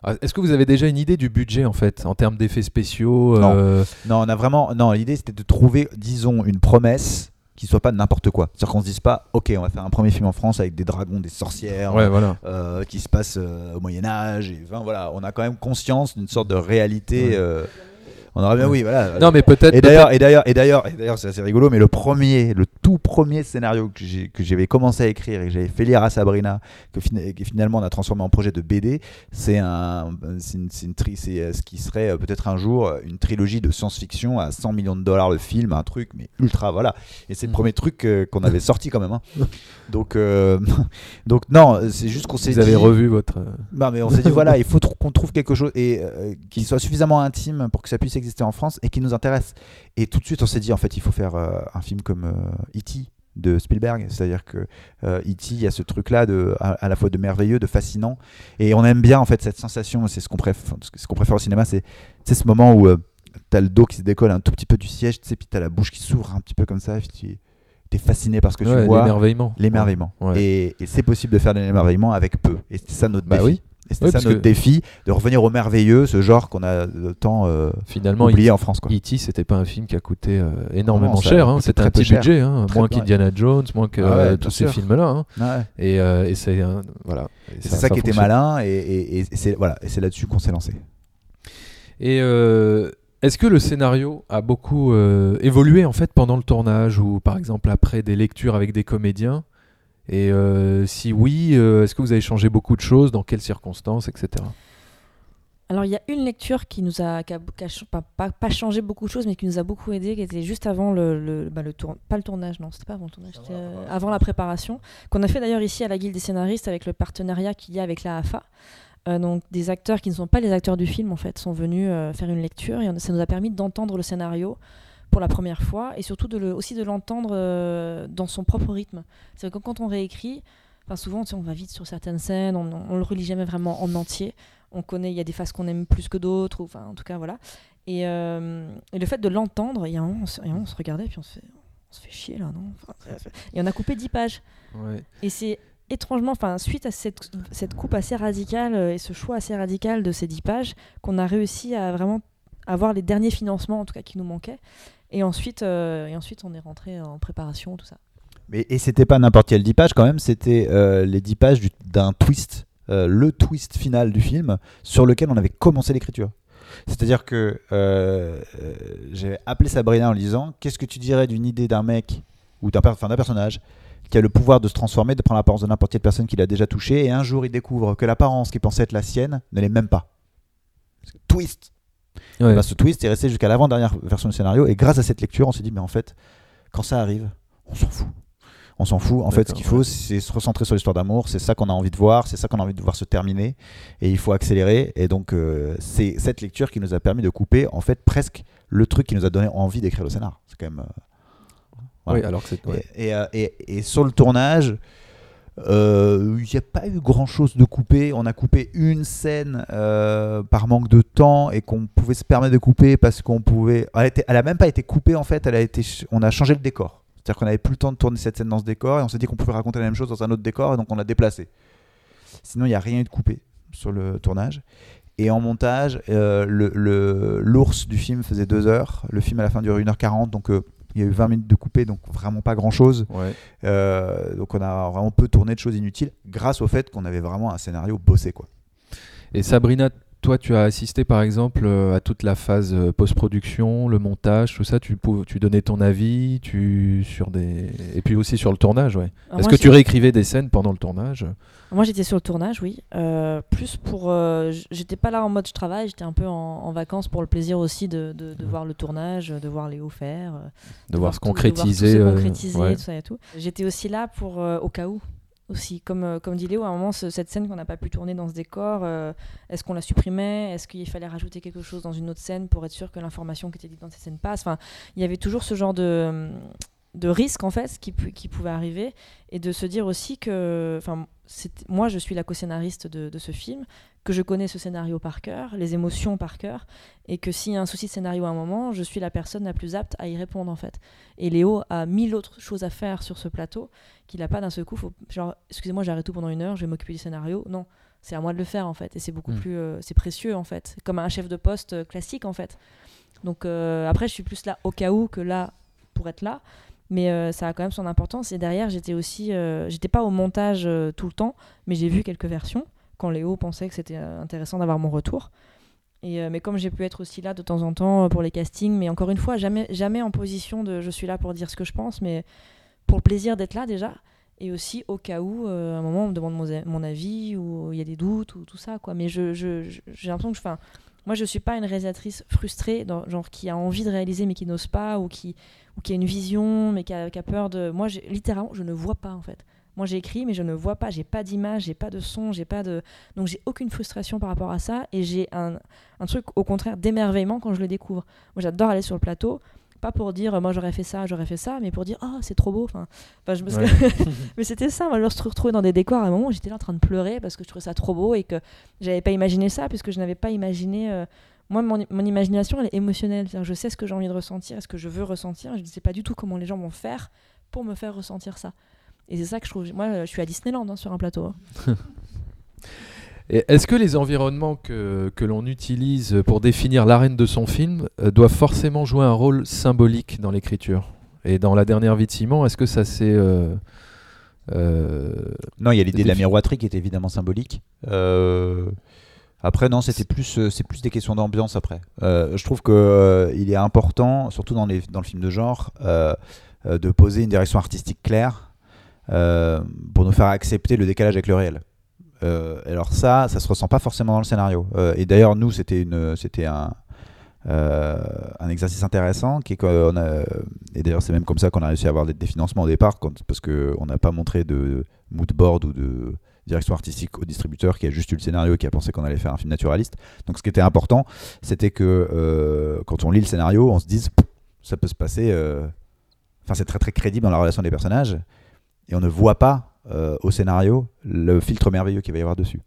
ah, Est-ce que vous avez déjà une idée du budget en fait, en termes d'effets spéciaux Non. Non, on a vraiment. Non, l'idée c'était de trouver, disons, une promesse qui soit pas n'importe quoi. C'est-à-dire qu'on se dise pas, ok, on va faire un premier film en France avec des dragons, des sorcières, Ouais, voilà. euh, qui se passe euh, au Moyen Âge. Et, enfin, voilà, on a quand même conscience d'une sorte de réalité. Ouais. On aurait bien, oui, voilà. Non, mais peut-être. Et d'ailleurs, et d'ailleurs, et d'ailleurs, et d'ailleurs, c'est assez rigolo, mais le premier, le tout premier scénario que j'avais commencé à écrire et que j'avais fait lire à Sabrina, que, fina- que finalement on a transformé en projet de BD, c'est un, c'est une, une tri- c'est euh, ce qui serait euh, peut-être un jour euh, une trilogie de science-fiction à 100 millions de dollars le film, un truc mais ultra, voilà. Et c'est le Mhm. premier truc qu'on avait sorti quand même. hein. Donc, euh, donc non, c'est juste qu'on s'est Vous avez dit- revu votre. non, mais on s'est dit, voilà, il faut qu'on trouve quelque chose et euh, qui soit suffisamment intime pour que ça puisse exister en France et qui nous intéresse. Et tout de suite, on s'est dit, en fait, il faut faire euh, un film comme euh, E.T. de Spielberg. C'est-à-dire que euh, E.T., il y a ce truc-là de, à, à la fois de merveilleux, de fascinant. Et on aime bien, en fait, cette sensation. C'est ce qu'on préfère, ce qu'on préfère au cinéma, c'est c'est ce moment où. euh, t'as le dos qui se décolle un tout petit peu du siège, tu sais, puis t'as la bouche qui s'ouvre un petit peu comme ça, et puis tu es fasciné par ce que Ouais, tu vois. l'émerveillement. L'émerveillement. Ouais. Et, et c'est possible de faire de l'émerveillement avec peu. Et c'est ça notre Bah défi. oui. Et c'était Oui, ça notre que- défi, de revenir au merveilleux, ce genre qu'on a temps euh, Finalement, oublié en France. Quoi. E.T. c'était pas un film qui a coûté euh, énormément Non, ça cher, hein. c'était très un petit cher. budget, hein, moins qu'Indiana Jones, moins que Ah ouais, euh, tous ces films-là. hein. Ouais. Et, euh, et c'est voilà. C'est ça, qui était malin, et, et- et c'est voilà, et c'est là-dessus qu'on s'est lancé. Et est-ce que le scénario a beaucoup euh, évolué en fait pendant le tournage ou par exemple après des lectures avec des comédiens? Et euh, si oui, euh, est-ce que vous avez changé beaucoup de choses? Dans quelles circonstances, etc. Alors il y a une lecture qui nous a, qui a- qui a ch- pas, pas- pas changé beaucoup de choses, mais qui nous a beaucoup aidé, qui était juste avant le, le, bah, le tour, pas le tournage, non, c'était pas avant le tournage, c'était euh, avant la préparation, qu'on a fait d'ailleurs ici à la Guilde des scénaristes avec le partenariat qu'il y a avec la AFA. Euh, donc des acteurs qui ne sont pas les acteurs du film en fait sont venus euh, faire une lecture et on- ça nous a permis d'entendre le scénario pour la première fois et surtout de le, aussi de l'entendre euh, dans son propre rythme. C'est que quand on réécrit, enfin souvent on va vite sur certaines scènes, on, on le relit jamais vraiment en entier on connaît, il y a des phases qu'on aime plus que d'autres, ou enfin en tout cas voilà. Et, euh, et le fait de l'entendre, il y a un moment, on se, on se regardait puis on se fait, on se fait chier là, non? Et on a coupé 10 pages. Ouais. Et c'est étrangement, enfin suite à cette, cette coupe assez radicale euh, et ce choix assez radical de ces 10 pages, qu'on a réussi à vraiment avoir les derniers financements en tout cas qui nous manquaient. Et ensuite, euh, et ensuite on est rentré en préparation, tout ça. Mais, et c'était pas n'importe quel 10 pages quand même, c'était euh, les 10 pages du- d'un twist, euh, le twist final du film sur lequel on avait commencé l'écriture. C'est-à-dire que euh, j'ai appelé Sabrina en lui disant Qu'est-ce que tu dirais d'une idée d'un mec ou d'un personnage qui a le pouvoir de se transformer, de prendre l'apparence de n'importe quelle personne qu'il a déjà touché, et un jour il découvre que l'apparence qui pensait être la sienne ne l'est même pas? Twist Ouais. bah, ce twist est resté jusqu'à l'avant-dernière version du scénario. Et grâce à cette lecture, on s'est dit, mais en fait, quand ça arrive, on s'en fout. On s'en fout. En fait, ce qu'il faut, ouais. c'est se recentrer sur l'histoire d'amour. C'est ça qu'on a envie de voir. C'est ça qu'on a envie de voir se terminer. Et il faut accélérer. Et donc, euh, c'est cette lecture qui nous a permis de couper, en fait, presque le truc qui nous a donné envie d'écrire le scénar. C'est quand même. euh, voilà. Oui, alors que c'est. ouais. Et, et, euh, et- et sur le tournage, euh, il n'y a pas eu grand chose de coupé. On a coupé une scène euh, par manque de temps et qu'on pouvait se permettre de couper parce qu'on pouvait. Elle, était- a même pas été coupée en fait. Elle a été. On a changé le décor. C'est-à-dire qu'on n'avait plus le temps de tourner cette scène dans ce décor et on s'est dit qu'on pouvait raconter la même chose dans un autre décor et donc on l'a déplacé. Sinon, il n'y a rien eu de coupé sur le tournage. Et en montage, euh, le- l'ours du film faisait 2 heures. Le film à la fin durait 1h40. Donc il y a eu 20 minutes de coupé, donc vraiment pas grand-chose. Ouais. Euh, donc on a vraiment peu tourné de choses inutiles grâce au fait qu'on avait vraiment un scénario bossé. Quoi. Et Sabrina, toi, tu as assisté par exemple euh, à toute la phase euh, post-production, le montage, tout ça. Tu, tu donnais ton avis, tu sur des et puis aussi sur le tournage, ouais. Est-ce que tu réécrivais des scènes pendant le tournage? Moi, j'étais sur le tournage, oui. Euh, plus pour. euh, j'étais pas là en mode je travaille, j'étais un peu en, en vacances pour le plaisir aussi de, de- de Ouais. voir le tournage, de voir faire. euh, de, voir se tout- de voir tout se euh, concrétiser, ouais. tout ça et tout. J'étais aussi là pour au cas où aussi. Comme euh, comme dit Léo à un moment ce- cette scène qu'on n'a pas pu tourner dans ce décor euh, est-ce qu'on la supprimait? Est-ce qu'il fallait rajouter quelque chose dans une autre scène pour être sûr que l'information qui était dite dans cette scène passe? Il y avait toujours ce genre de risque en fait qui, qui pouvait arriver. Et de se dire aussi que moi je suis la co-scénariste de, de ce film que je connais ce scénario par cœur les émotions par cœur et que s'il y a un souci de scénario à un moment je suis la personne la plus apte à y répondre en fait. Et Léo a mille autres choses à faire sur ce plateau qu'il n'a pas d'un seul coup faut, genre excusez-moi j'arrête tout pendant une heure je vais m'occuper du scénario. Non c'est à moi de le faire en fait et c'est beaucoup Mm. plus euh, c'est précieux en fait. Comme un chef de poste euh, classique en fait. Donc euh, après je suis plus là au cas où que là pour être là mais euh, ça a quand même son importance. Et derrière j'étais aussi euh, j'étais pas au montage euh, tout le temps mais j'ai vu quelques versions quand Léo pensait que c'était intéressant d'avoir mon retour. Et, mais comme j'ai pu être aussi là de temps en temps pour les castings mais encore une fois jamais jamais en position de je suis là pour dire ce que je pense mais pour le plaisir d'être là déjà. Et aussi au cas où à un moment on me demande mon, mon avis ou il y a des doutes ou tout ça quoi. Mais je je- je- j'ai l'impression que je moi je suis pas une réalisatrice frustrée genre qui a envie de réaliser mais qui n'ose pas ou qui ou qui a une vision mais qui a, qui a peur de moi littéralement je ne vois pas en fait. Moi j'ai écrit mais je ne vois pas. J'ai pas d'image j'ai pas de son j'ai pas de donc j'ai aucune frustration par rapport à ça et j'ai un, un truc au contraire d'émerveillement quand je le découvre. Moi j'adore aller sur le plateau pas pour dire moi j'aurais fait ça j'aurais fait ça mais pour dire oh c'est trop beau enfin je- mais c'était ça moi je me retrouvais dans des décors à un moment où j'étais là en train de pleurer parce que je trouvais ça trop beau et que j'avais pas imaginé ça puisque je n'avais pas imaginé euh, moi, mon, mon imagination, elle est émotionnelle. Je sais ce que j'ai envie de ressentir, ce que je veux ressentir. Je ne sais pas du tout comment les gens vont faire pour me faire ressentir ça. Et c'est ça que je trouve. Moi, je suis à Disneyland hein, sur un plateau. hein. Est-ce que les environnements que, que l'on utilise pour définir l'arène de son film euh, doivent forcément jouer un rôle symbolique dans l'écriture? Et dans La dernière vie de Simon, est-ce que ça s'est... euh, euh, Non, il y a l'idée de la miroiterie qui est évidemment symbolique. Après, non, c'était plus, c'est plus des questions d'ambiance. Après, je trouve que il est important, surtout dans, les, dans le film de genre, de poser une direction artistique claire pour nous faire accepter le décalage avec le réel. Euh, alors ça, ça se ressent pas forcément dans le scénario. Euh, et d'ailleurs, nous, c'était une, c'était un, euh, un exercice intéressant qui est qu'on a, et d'ailleurs c'est même comme ça qu'on a réussi à avoir des, des financements au départ quand- parce que on n'a pas montré de mood board ou de direction artistique au distributeur qui a juste eu le scénario et qui a pensé qu'on allait faire un film naturaliste. Donc ce qui était important, c'était que euh, quand on lit le scénario, on se dise ça peut se passer. Enfin, c'est très très crédible dans la relation des personnages et on ne voit pas euh, au scénario le filtre merveilleux qu'il va y avoir dessus.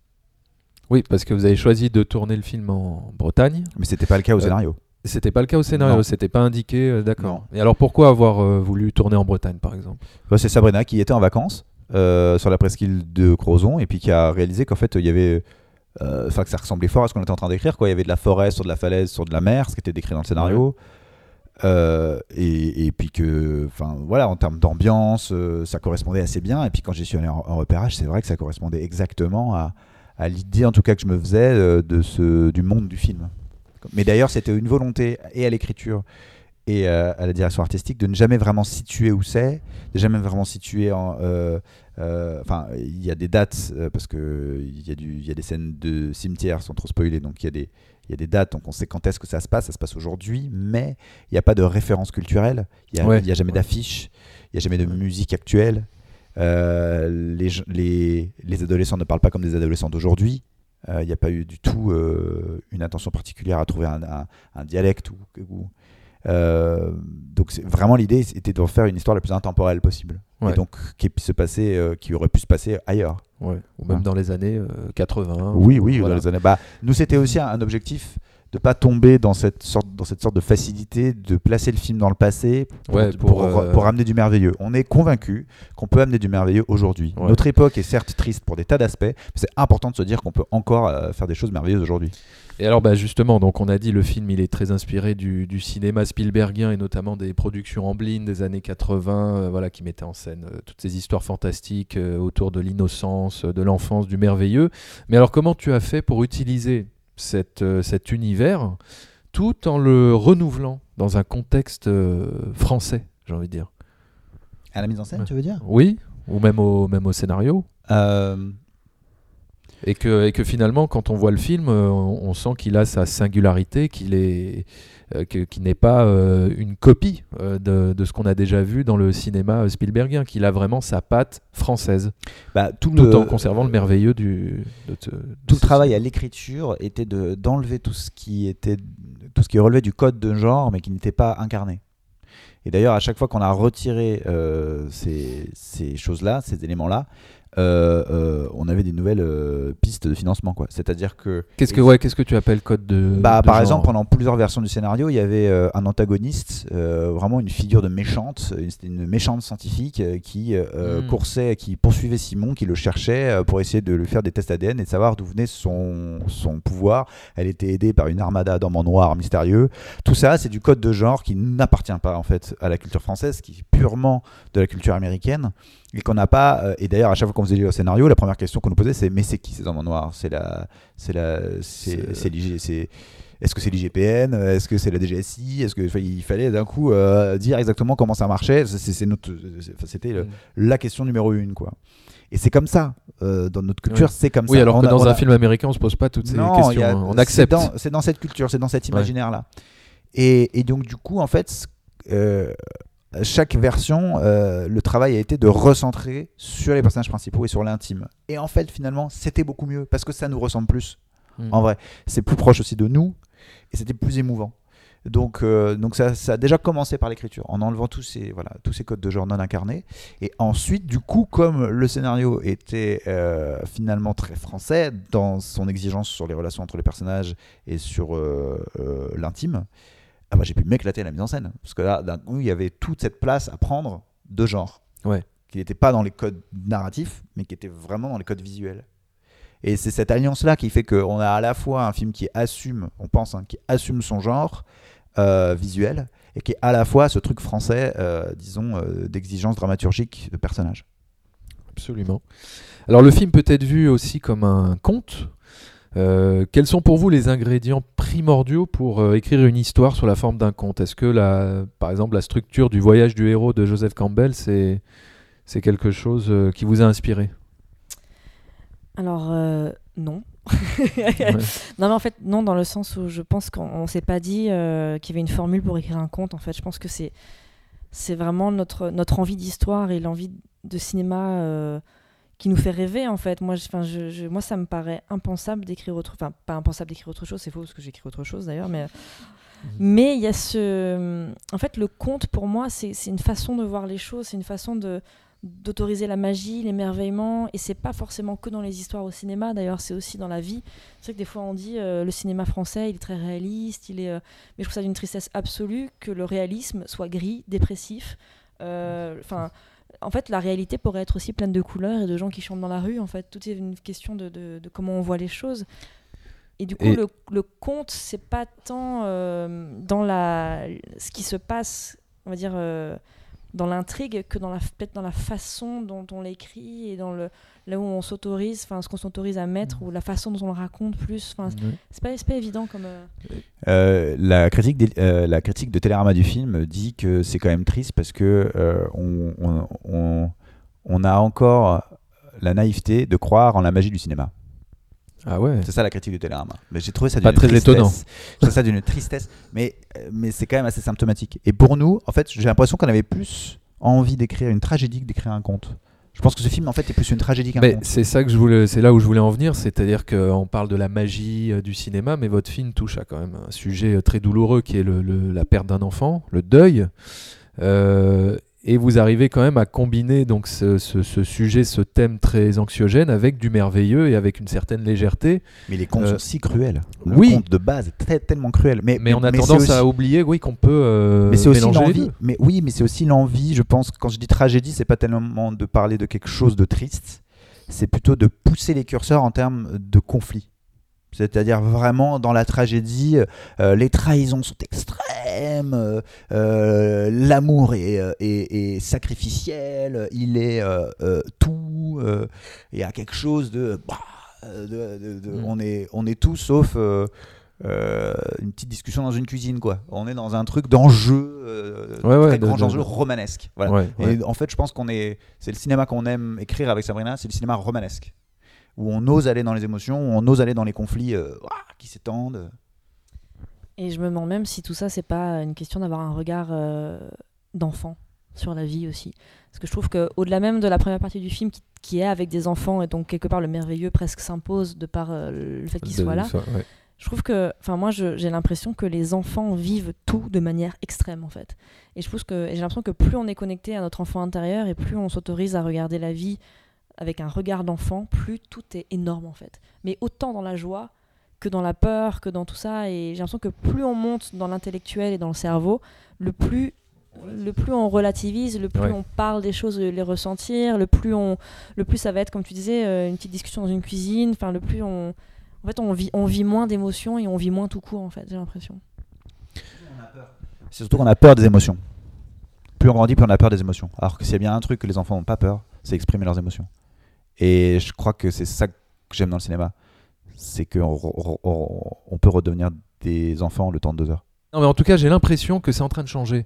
Oui, parce que vous avez choisi de tourner le film en Bretagne. Mais c'était pas le cas au Euh, scénario. C'était pas le cas au scénario, c'était pas indiqué, euh, d'accord. Et alors pourquoi avoir euh, voulu tourner en Bretagne, par exemple? Ouais, c'est Sabrina qui était en vacances euh, sur la presqu'île de Crozon et puis qui a réalisé qu'en fait il y avait enfin que ça ressemblait fort à ce qu'on était en train d'écrire quoi il y avait de la forêt sur de la falaise sur de la mer ce qui était décrit dans le scénario Euh, et, puis que enfin voilà en termes d'ambiance euh, ça correspondait assez bien. Et puis quand j'y suis allé en, repérage c'est vrai que ça correspondait exactement à, l'idée en tout cas que je me faisais euh, de ce du monde du film. Mais d'ailleurs c'était une volonté et à l'écriture et à la direction artistique de ne jamais vraiment situer où c'est de jamais vraiment situer en enfin il y a des dates parce que il y a des scènes de cimetière sans trop spoiler donc il y a des il y a des dates donc on sait quand est-ce que ça se passe ça se passe aujourd'hui mais il n'y a pas de référence culturelle. Il y a, Ouais. jamais d'affiche il y a jamais de musique actuelle. Euh, les, gens- les, les adolescents ne parlent pas comme des adolescents d'aujourd'hui. Euh, il n'y a pas eu du tout euh, une attention particulière à trouver un, un- un dialecte ou, ou- donc vraiment l'idée était d'en faire une histoire la plus intemporelle possible. Ouais. et donc qui se passer qui aurait pu se passer ailleurs Ouais, Ou même Ouais. dans les années euh, 80 oui ou- oui voilà. dans les années bah, nous c'était aussi un, un objectif de pas tomber dans cette sorte dans cette sorte de facilité de placer le film dans le passé pour, Ouais, pour, pour, euh, pour amener du merveilleux on est convaincu qu'on peut amener du merveilleux aujourd'hui Ouais. notre époque est certes triste pour des tas d'aspects mais c'est important de se dire qu'on peut encore euh, faire des choses merveilleuses aujourd'hui Et alors, bah, justement, donc on a dit le film, il est très inspiré du, du cinéma Spielbergien et notamment des productions Amblin des années 80, euh, voilà, qui mettaient en scène euh, toutes ces histoires fantastiques euh, autour de l'innocence, de l'enfance, du merveilleux. Mais alors, comment tu as fait pour utiliser cette, cet univers tout en le renouvelant dans un contexte français, j'ai envie de dire? À la mise en scène tu veux dire? Oui, ou même au, même au scénario? Et que, et que finalement, quand on voit le film, euh, on, on sent qu'il a sa singularité, qu'il est, euh, n'est pas euh, une copie euh, de, de ce qu'on a déjà vu dans le cinéma Spielbergien, qu'il a vraiment sa patte française, bah, tout tout le, en conservant le merveilleux du. de de tout le travail à l'écriture était de d'enlever tout ce qui était tout ce qui relevait du code de genre mais qui n'était pas incarné et d'ailleurs à chaque fois qu'on a retiré euh, ces, ces choses là ces éléments là on avait des nouvelles euh, pistes de financement quoi c'est à dire que Qu'est-ce que, ouais, qu'est-ce que tu appelles code de. bah, de par genre exemple, pendant plusieurs versions du scénario, il y avait euh, un antagoniste, euh, vraiment une figure de méchante, une- c'était une méchante scientifique euh, qui euh, Mm. coursait, qui poursuivait Simon, qui le cherchait euh, pour essayer de lui faire des tests ADN et de savoir d'où venait son, son pouvoir. Elle était aidée par une armada d'hommes en noir mystérieux. Tout ça, c'est du code de genre qui n'appartient pas en fait à la culture française, qui est purement de la culture américaine et qu'on n'a pas. euh, et d'ailleurs, à chaque fois qu'on faisait le scénario, la première question qu'on nous posait, c'est mais c'est qui ces hommes en noir? C'est la, c'est la, c'est, C'est- c'est l'IG- c'est- est-ce que c'est l'IGPN Est-ce que c'est la DGSI Est-ce que il fallait d'un coup euh, dire exactement comment ça marchait C'est, c'est notre, c'était le- Mm. la question numéro une quoi. Et c'est comme ça euh, dans notre culture, Ouais. c'est comme Oui, ça. alors On que a- dans un film américain, on se pose pas toutes ces non, questions. a- on c'est accepte. dans- C'est dans, cette culture, c'est dans cet imaginaire-là. Et, et donc, du coup, en fait, euh, chaque version, euh, le travail a été de recentrer sur les personnages principaux et sur l'intime. Et en fait, finalement, c'était beaucoup mieux parce que ça nous ressemble plus. Mm. En vrai, c'est plus proche aussi de nous et c'était plus émouvant. Donc, euh, donc ça, ça a déjà commencé par l'écriture, en enlevant tous ces, voilà, tous ces codes de genre non incarnés. Et ensuite, du coup, comme le scénario était euh, finalement très français dans son exigence sur les relations entre les personnages et sur euh, l'intime, ah bah, j'ai pu m'éclater à la mise en scène. Parce que là, d'un coup, il y avait toute cette place à prendre de genre. Ouais. Qui n'était pas dans les codes narratifs, mais qui était vraiment dans les codes visuels. Et c'est cette alliance-là qui fait qu'on a à la fois un film qui assume, on pense, hein, qui assume son genre euh, visuel, et qui est à la fois ce truc français, euh, disons, euh, d'exigence dramaturgique de personnage. Absolument. Alors le film peut être vu aussi comme un conte. Euh, quels sont pour vous les ingrédients primordiaux pour euh, écrire une histoire sous la forme d'un conte? Est-ce que, la, par exemple, la structure du voyage du héros de Joseph Campbell, c'est c'est quelque chose euh, qui vous a inspiré? Alors, non. Ouais. Non, mais en fait, non, dans le sens où je pense qu'on on s'est pas dit qu'il y avait une formule pour écrire un conte. En fait, je pense que c'est c'est vraiment notre, notre envie d'histoire et l'envie de cinéma qui nous fait rêver, en fait. Moi, je, 'fin, je, je- moi ça me paraît impensable d'écrire autre Enfin, pas impensable d'écrire autre chose, c'est faux parce que j'écris autre chose d'ailleurs, mais. Mais il y a ce. En fait, le conte, pour moi, c'est c'est une façon de voir les choses, c'est une façon de d'autoriser la magie, l'émerveillement, et c'est pas forcément que dans les histoires au cinéma, d'ailleurs c'est aussi dans la vie. C'est vrai que des fois on dit euh, le cinéma français il est très réaliste, il est, euh, mais je trouve ça d'une tristesse absolue que le réalisme soit gris, dépressif. Euh, Enfin, en fait la réalité pourrait être aussi pleine de couleurs et de gens qui chantent dans la rue. En fait, tout est une question de, de- de comment on voit les choses. Et du coup, Et- le, le conte, c'est pas tant euh, dans la, ce qui se passe, on va dire, euh, dans l'intrigue que dans la, peut-être dans la façon dont on l'écrit et dans le, là où on s'autorise, enfin, ce qu'on s'autorise à mettre ou la façon dont on le raconte plus. Enfin, Ouais. c'est pas, pas évident comme. euh, Euh, la, critique des- euh, la critique de Télérama du film dit que c'est quand même triste parce que euh, on, on- on- on a encore la naïveté de croire en la magie du cinéma. Ah ouais C'est ça la critique de Télérama. Mais j'ai trouvé ça Pas très tristesse. étonnant. J'ai ça d'une tristesse, mais, euh, mais c'est quand même assez symptomatique. Et pour nous, en fait, j'ai l'impression qu'on avait plus envie d'écrire une tragédie que d'écrire un conte. Je pense que ce film, en fait, est plus une tragédie qu'un Mais conte. c'est ça que je voulais, c'est là où je voulais en venir, c'est-à-dire qu'on parle de la magie euh, du cinéma, mais votre film touche à quand même un sujet euh, très douloureux qui est le- le- la perte d'un enfant, le deuil, Euh, et vous arrivez quand même à combiner donc ce, ce- ce sujet, ce thème très anxiogène avec du merveilleux et avec une certaine légèreté. Mais les contes Euh, sont si cruels. Le oui. conte de base est très- tellement cruel. Mais, Mais on a tendance aussi- à oublier, oui, qu'on peut euh, Mais c'est aussi mélanger les l'envie. deux. Mais oui, mais c'est aussi l'envie. Je pense quand je dis tragédie, c'est pas tellement de parler de quelque chose de triste, c'est plutôt de pousser les curseurs en termes de conflit. C'est-à-dire vraiment dans la tragédie, euh, les trahisons sont extrêmes, euh, euh, l'amour est, euh, est- est sacrificiel, il est euh, euh, tout. euh, Il y a quelque chose de, bah, de- de- de- Mm. on est on est tout sauf euh, euh, une petite discussion dans une cuisine quoi. On est dans un truc d'enjeu, euh, Ouais, ouais, très grand enjeu romanesque. Voilà. Ouais, ouais. Et en fait, je pense qu'on est, c'est le cinéma qu'on aime écrire avec Sabrina, c'est le cinéma romanesque, où on ose aller dans les émotions, où on ose aller dans les conflits euh, qui s'étendent. Et je me demande même si tout ça, c'est pas une question d'avoir un regard euh, d'enfant sur la vie aussi. Parce que je trouve qu'au-delà même de la première partie du film qui, qui est avec des enfants, et donc quelque part le merveilleux presque s'impose de par euh, le fait qu'ils soient là, ça, ouais. je trouve que, enfin moi j'ai l'impression que les enfants vivent tout de manière extrême en fait. Et je pense que et j'ai l'impression que plus on est connecté à notre enfant intérieur et plus on s'autorise à regarder la vie avec un regard d'enfant, plus tout est énorme en fait. Mais autant dans la joie que dans la peur, que dans tout ça. Et j'ai l'impression que plus on monte dans l'intellectuel et dans le cerveau, le plus le plus on relativise, le plus Ouais. on parle des choses, les ressentir, le plus on, le plus ça va être, comme tu disais, euh, une petite discussion dans une cuisine. Enfin, le plus on, en fait, on vit, on vit moins d'émotions et on vit moins tout court, en fait. J'ai l'impression. C'est surtout qu'on a peur des émotions. Plus on grandit, plus on a peur des émotions. Alors que a bien un truc que les enfants n'ont pas peur, c'est exprimer leurs émotions. Et je crois que c'est ça que j'aime dans le cinéma, c'est qu'on on- peut redevenir des enfants le temps de deux heures. Non, mais en tout cas, j'ai l'impression que c'est en train de changer.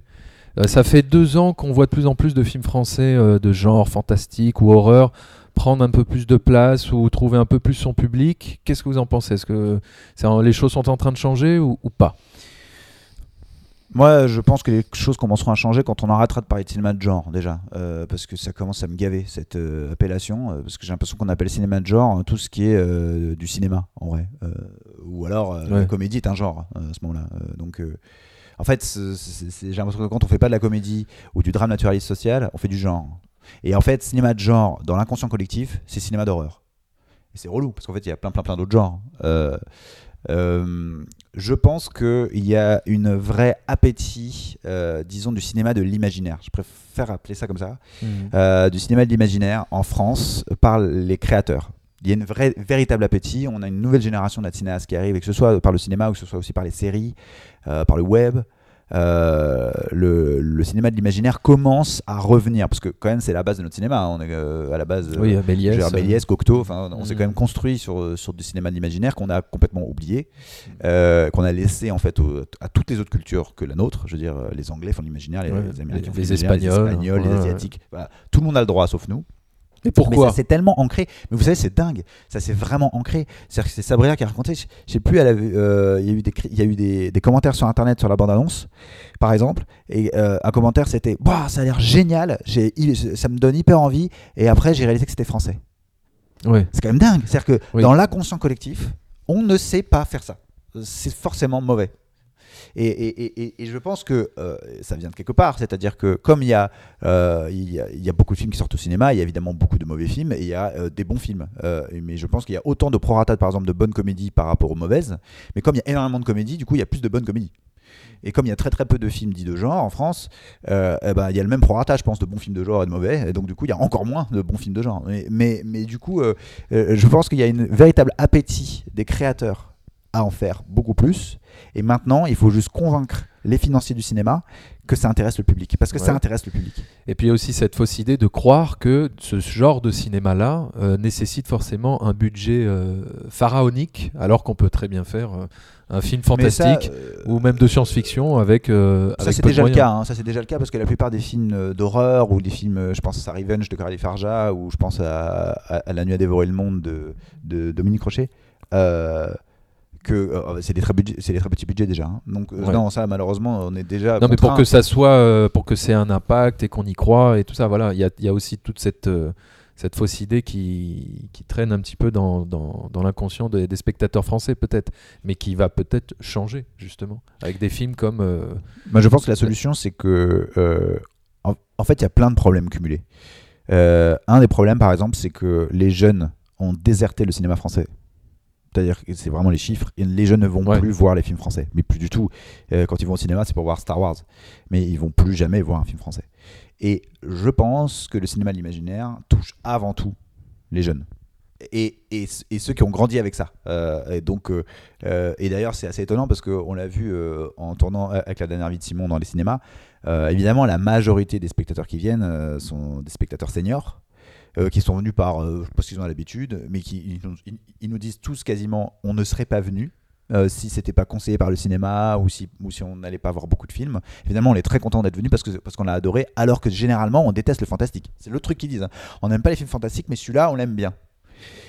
Euh, ça fait deux ans qu'on voit de plus en plus de films français euh, de genre fantastique ou horreur prendre un peu plus de place ou trouver un peu plus son public. Qu'est-ce que vous en pensez? Est-ce que les choses sont en train de changer ou pas? Moi, je pense que les choses commenceront à changer quand on arrêtera de parler de cinéma de genre, déjà. Euh, parce que ça commence à me gaver, cette euh, appellation. euh, parce que j'ai l'impression qu'on appelle cinéma de genre hein, tout ce qui est du cinéma, en vrai. Ou alors, Ouais. la comédie est un genre, à ce moment-là. Donc, En fait, j'ai l'impression que quand on fait pas de la comédie ou du drame naturaliste social, on fait du genre. Et en fait, cinéma de genre dans l'inconscient collectif, c'est cinéma d'horreur. Et c'est relou parce qu'en fait, il y a plein, plein, plein d'autres genres. Euh, euh, je pense qu'il y a une vraie appétit, euh, disons, du cinéma de l'imaginaire. Je préfère appeler ça comme ça. Euh, du cinéma de l'imaginaire en France par les créateurs. Il y a une vraie, véritable appétit. On a une nouvelle génération de cinéastes qui arrive, et que ce soit par le cinéma ou que ce soit aussi par les séries, par le web. Euh, le, le cinéma de l'imaginaire commence à revenir parce que quand même c'est la base de notre cinéma. On est euh, à la base. Oui, euh, Méliès. Gérard Méliès, Cocteau, on s'est Mm. quand même construit sur, sur du cinéma de l'imaginaire qu'on a complètement oublié, qu'on a laissé en fait au- à toutes les autres cultures que la nôtre. Je veux dire, les Anglais font l'imaginaire, les, Ouais, les Américains les- font les Espagnols, les, Espagnols, les ouais. Asiatiques. Voilà. Tout le monde a le droit sauf nous. Et Mais pourquoi ça c'est tellement ancré. Mais vous savez, c'est dingue. Ça c'est vraiment ancré. C'est-à-dire que c'est Sabrina qui a raconté. Je je sais plus, euh, il y a eu des, cri- il y a eu des, des commentaires sur internet sur la bande-annonce, par exemple. Et euh, un commentaire c'était Bah, ça a l'air génial. Ça me donne hyper envie. Et après, j'ai réalisé que c'était français. Ouais. C'est quand même dingue. C'est-à-dire que Oui. dans l'inconscient collectif, on ne sait pas faire ça. C'est forcément mauvais. Et, je pense que euh, ça vient de quelque part. C'est-à-dire que comme il y, a, euh, il, y a, beaucoup de films qui sortent au cinéma, il y a évidemment beaucoup de mauvais films et il y a euh, des bons films. Euh, mais je pense qu'il y a autant de prorata, par exemple, de bonnes comédies par rapport aux mauvaises. Mais comme il y a énormément de comédies, du coup, il y a plus de bonnes comédies. Et comme il y a très très peu de films dits de genre en France, euh, eh ben, il y a le même prorata, je pense, de bons films de genre et de mauvais. Et donc, du coup, il y a encore moins de bons films de genre. Mais, mais, du coup, euh, euh, je pense qu'il y a une véritable appétit des créateurs à en faire beaucoup plus. Et maintenant, il faut juste convaincre les financiers du cinéma que ça intéresse le public. Parce que ça intéresse le public. Et puis il y a aussi cette fausse idée de croire que ce genre de cinéma-là euh, nécessite forcément un budget euh, pharaonique, alors qu'on peut très bien faire euh, un film ça, fantastique ou même de science-fiction avec. Ça c'est déjà le cas, hein. ça c'est déjà le cas parce que la plupart des films d'horreur ou des films, je pense à Revenge de Coralie Farja ou je pense à, à- à La nuit à dévorer le monde de, de Dominique Rocher, que euh, c'est des très budget- c'est des très petits budgets déjà. hein. Donc euh, Ouais. non ça malheureusement on est déjà Non, mais pour que ça soit, euh, pour que c'est un impact et qu'on y croit et tout ça, voilà, il y a, il y a aussi toute cette, euh, cette fausse idée qui, qui traîne un petit peu dans, dans, dans l'inconscient des, des spectateurs français, peut-être, mais qui va peut-être changer, justement, avec des films comme. je pense que la solution, c'est que, en, en fait, il y a plein de problèmes cumulés. Un des problèmes, par exemple, c'est que les jeunes ont déserté le cinéma français. C'est-à-dire que c'est vraiment les chiffres. Et les jeunes ne vont Ouais. plus voir les films français, mais plus du tout. Euh, quand ils vont au cinéma, c'est pour voir Star Wars, mais ils vont plus jamais voir un film français. Et je pense que le cinéma de l'imaginaire touche avant tout les jeunes. Et, et, et ceux qui ont grandi avec ça. Euh, et donc, euh, et d'ailleurs, c'est assez étonnant parce qu'on l'a vu euh, en tournant avec la dernière vie de Simon dans les cinémas. Évidemment, la majorité des spectateurs qui viennent sont des spectateurs seniors. Euh, qui sont venus par, euh, je qu'ils ont l'habitude, mais qui ils, nous- disent tous quasiment on ne serait pas venu euh, si c'était pas conseillé par le cinéma ou si, ou si on n'allait pas voir beaucoup de films. Évidemment, on est très content d'être venu parce que parce qu'on l'a adoré, alors que généralement on déteste le fantastique. C'est le truc qu'ils disent. hein. On n'aime pas les films fantastiques, mais celui-là on l'aime bien.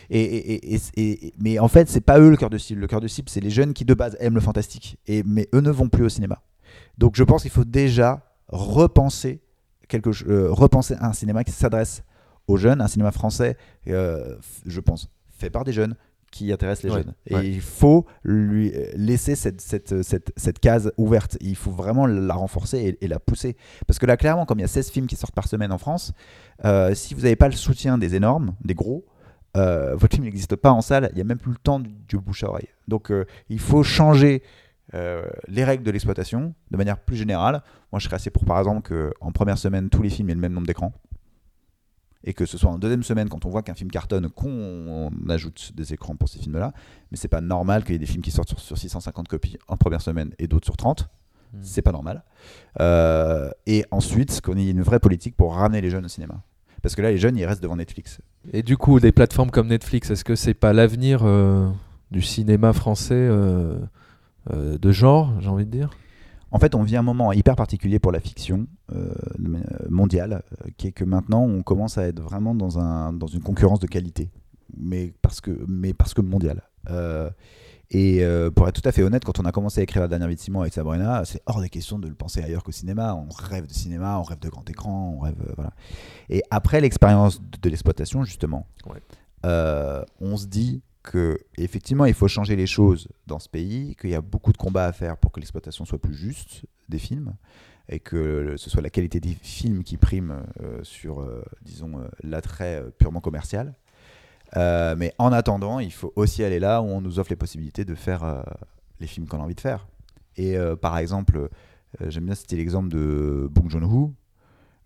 Et, et- et- et- mais en fait, c'est pas eux le cœur de cible. Le cœur de cible, c'est les jeunes qui de base aiment le fantastique. Et, mais eux ne vont plus au cinéma. Donc je pense qu'il faut déjà repenser, quelque, euh, repenser un cinéma qui s'adresse aux jeunes, un cinéma français, euh, je pense, fait par des jeunes qui intéresse les Ouais, jeunes. Et ouais. il faut lui euh, laisser cette, cette, cette, cette case ouverte. Il faut vraiment la renforcer et, et la pousser. Parce que là, clairement, comme il y a 16 films qui sortent par semaine en France, euh, si vous n'avez pas le soutien des énormes, des gros, euh, votre film n'existe pas en salle, il n'y a même plus le temps du, du bouche à oreille. Donc euh, il faut changer euh, les règles de l'exploitation de manière plus générale. Moi je serais assez pour par exemple qu'en première semaine tous les films aient le même nombre d'écrans. Et que ce soit en deuxième semaine, quand on voit qu'un film cartonne, qu'on ajoute des écrans pour ces films-là. Mais c'est pas normal qu'il y ait des films qui sortent sur, sur 650 copies en première semaine et d'autres sur 30. Hmm. C'est pas normal. Euh, et ensuite, qu'on ait une vraie politique pour ramener les jeunes au cinéma. Parce que là, les jeunes, ils restent devant Netflix. Et du coup, des plateformes comme Netflix, est-ce que c'est pas l'avenir euh, du cinéma français euh, de genre, j'ai envie de dire? En fait, on vit un moment hyper particulier pour la fiction euh, mondiale, euh, qui est que maintenant, on commence à être vraiment dans, un, dans une concurrence de qualité, mais parce que, mais parce que mondiale. Euh, et euh, pour être tout à fait honnête, quand on a commencé à écrire la dernière vie de Simon avec Sabrina, c'est hors des questions de le penser ailleurs qu'au cinéma. On rêve de cinéma, on rêve de grand écran, on rêve. euh, voilà. Et après l'expérience de, de l'exploitation, justement, Ouais. euh, on se dit que effectivement il faut changer les choses dans ce pays, qu'il y a beaucoup de combats à faire pour que l'exploitation soit plus juste des films et que ce soit la qualité des films qui prime euh, sur, euh, disons, euh, l'attrait purement commercial. Mais en attendant, il faut aussi aller là où on nous offre les possibilités de faire les films qu'on a envie de faire. Et par exemple, j'aime bien citer l'exemple de Bong Joon-ho,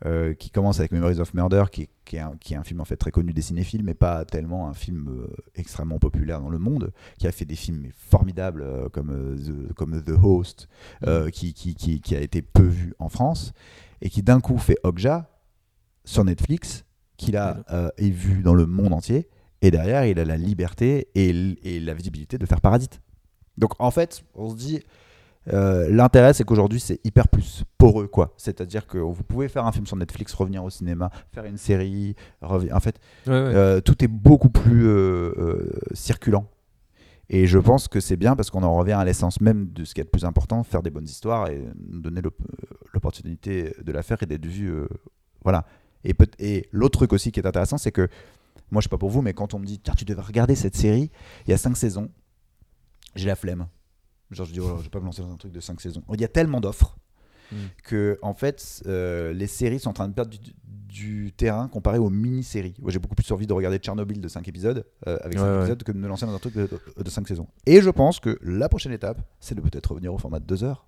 euh, qui commence avec Memories of Murder, qui, est- qui est un, qui est un film en fait très connu des cinéphiles, mais pas tellement un film euh, extrêmement populaire dans le monde, qui a fait des films formidables euh, comme, The, comme The Host, euh, qui, qui, qui, qui a été peu vu en France, et qui d'un coup fait Okja sur Netflix, qu'il a est vu dans le monde entier, et derrière il a la liberté et la visibilité de faire Parasite. Donc en fait, on se dit, euh, l'intérêt c'est qu'aujourd'hui c'est hyper plus poreux quoi. C'est-à-dire que vous pouvez faire un film sur Netflix, revenir au cinéma, faire une série, en fait, Ouais, ouais. euh, tout est beaucoup plus euh, circulant. Et je pense que c'est bien parce qu'on en revient à l'essence même de ce qui est le plus important, faire des bonnes histoires et nous donner l'op- l'opportunité de la faire et d'être vu. voilà. Et, et l'autre truc aussi qui est intéressant, c'est que moi, je sais pas pour vous, mais quand on me dit, tiens, tu devais regarder cette série, il y a cinq saisons, j'ai la flemme. Genre, je dis, oh, je vais pas me lancer dans un truc de cinq saisons. Il y a tellement d'offres Mm. que, en fait, euh, les séries sont en train de perdre du, du terrain comparé aux mini-séries. Moi, j'ai beaucoup plus envie de regarder Tchernobyl de 5 épisodes, euh, avec 5 Ouais, ouais. épisodes, que de me lancer dans un truc de, 5 saisons. Et je pense que la prochaine étape, c'est de peut-être revenir au format de 2 heures,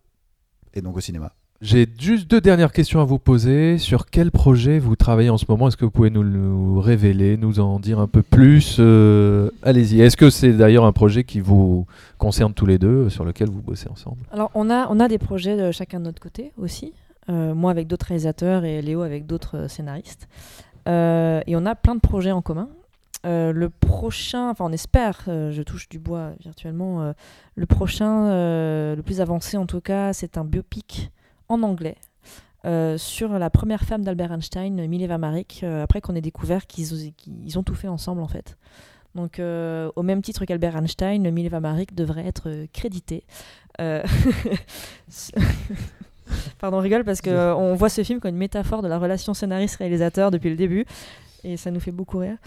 et donc au cinéma. J'ai juste deux dernières questions à vous poser. Sur quel projet vous travaillez en ce moment? Est-ce que vous pouvez nous le révéler, nous en dire un peu plus? Euh, Allez-y. Est-ce que c'est d'ailleurs un projet qui vous concerne tous les deux, sur lequel vous bossez ensemble? Alors, on a, on a des projets de chacun de notre côté aussi. Euh, moi avec d'autres réalisateurs et Léo avec d'autres euh, scénaristes. Et on a plein de projets en commun. Le prochain, enfin on espère, je touche du bois virtuellement, le prochain, le plus avancé en tout cas, c'est un biopic en anglais euh, sur la première femme d'Albert Einstein, Mileva Maric, euh, après qu'on ait découvert qu'ils ont tout fait ensemble en fait. Donc euh, au même titre qu'Albert Einstein, Mileva Maric devrait être crédité. Euh, Pardon, on rigole parce qu'on voit ce film comme une métaphore de la relation scénariste-réalisateur depuis le début et ça nous fait beaucoup rire.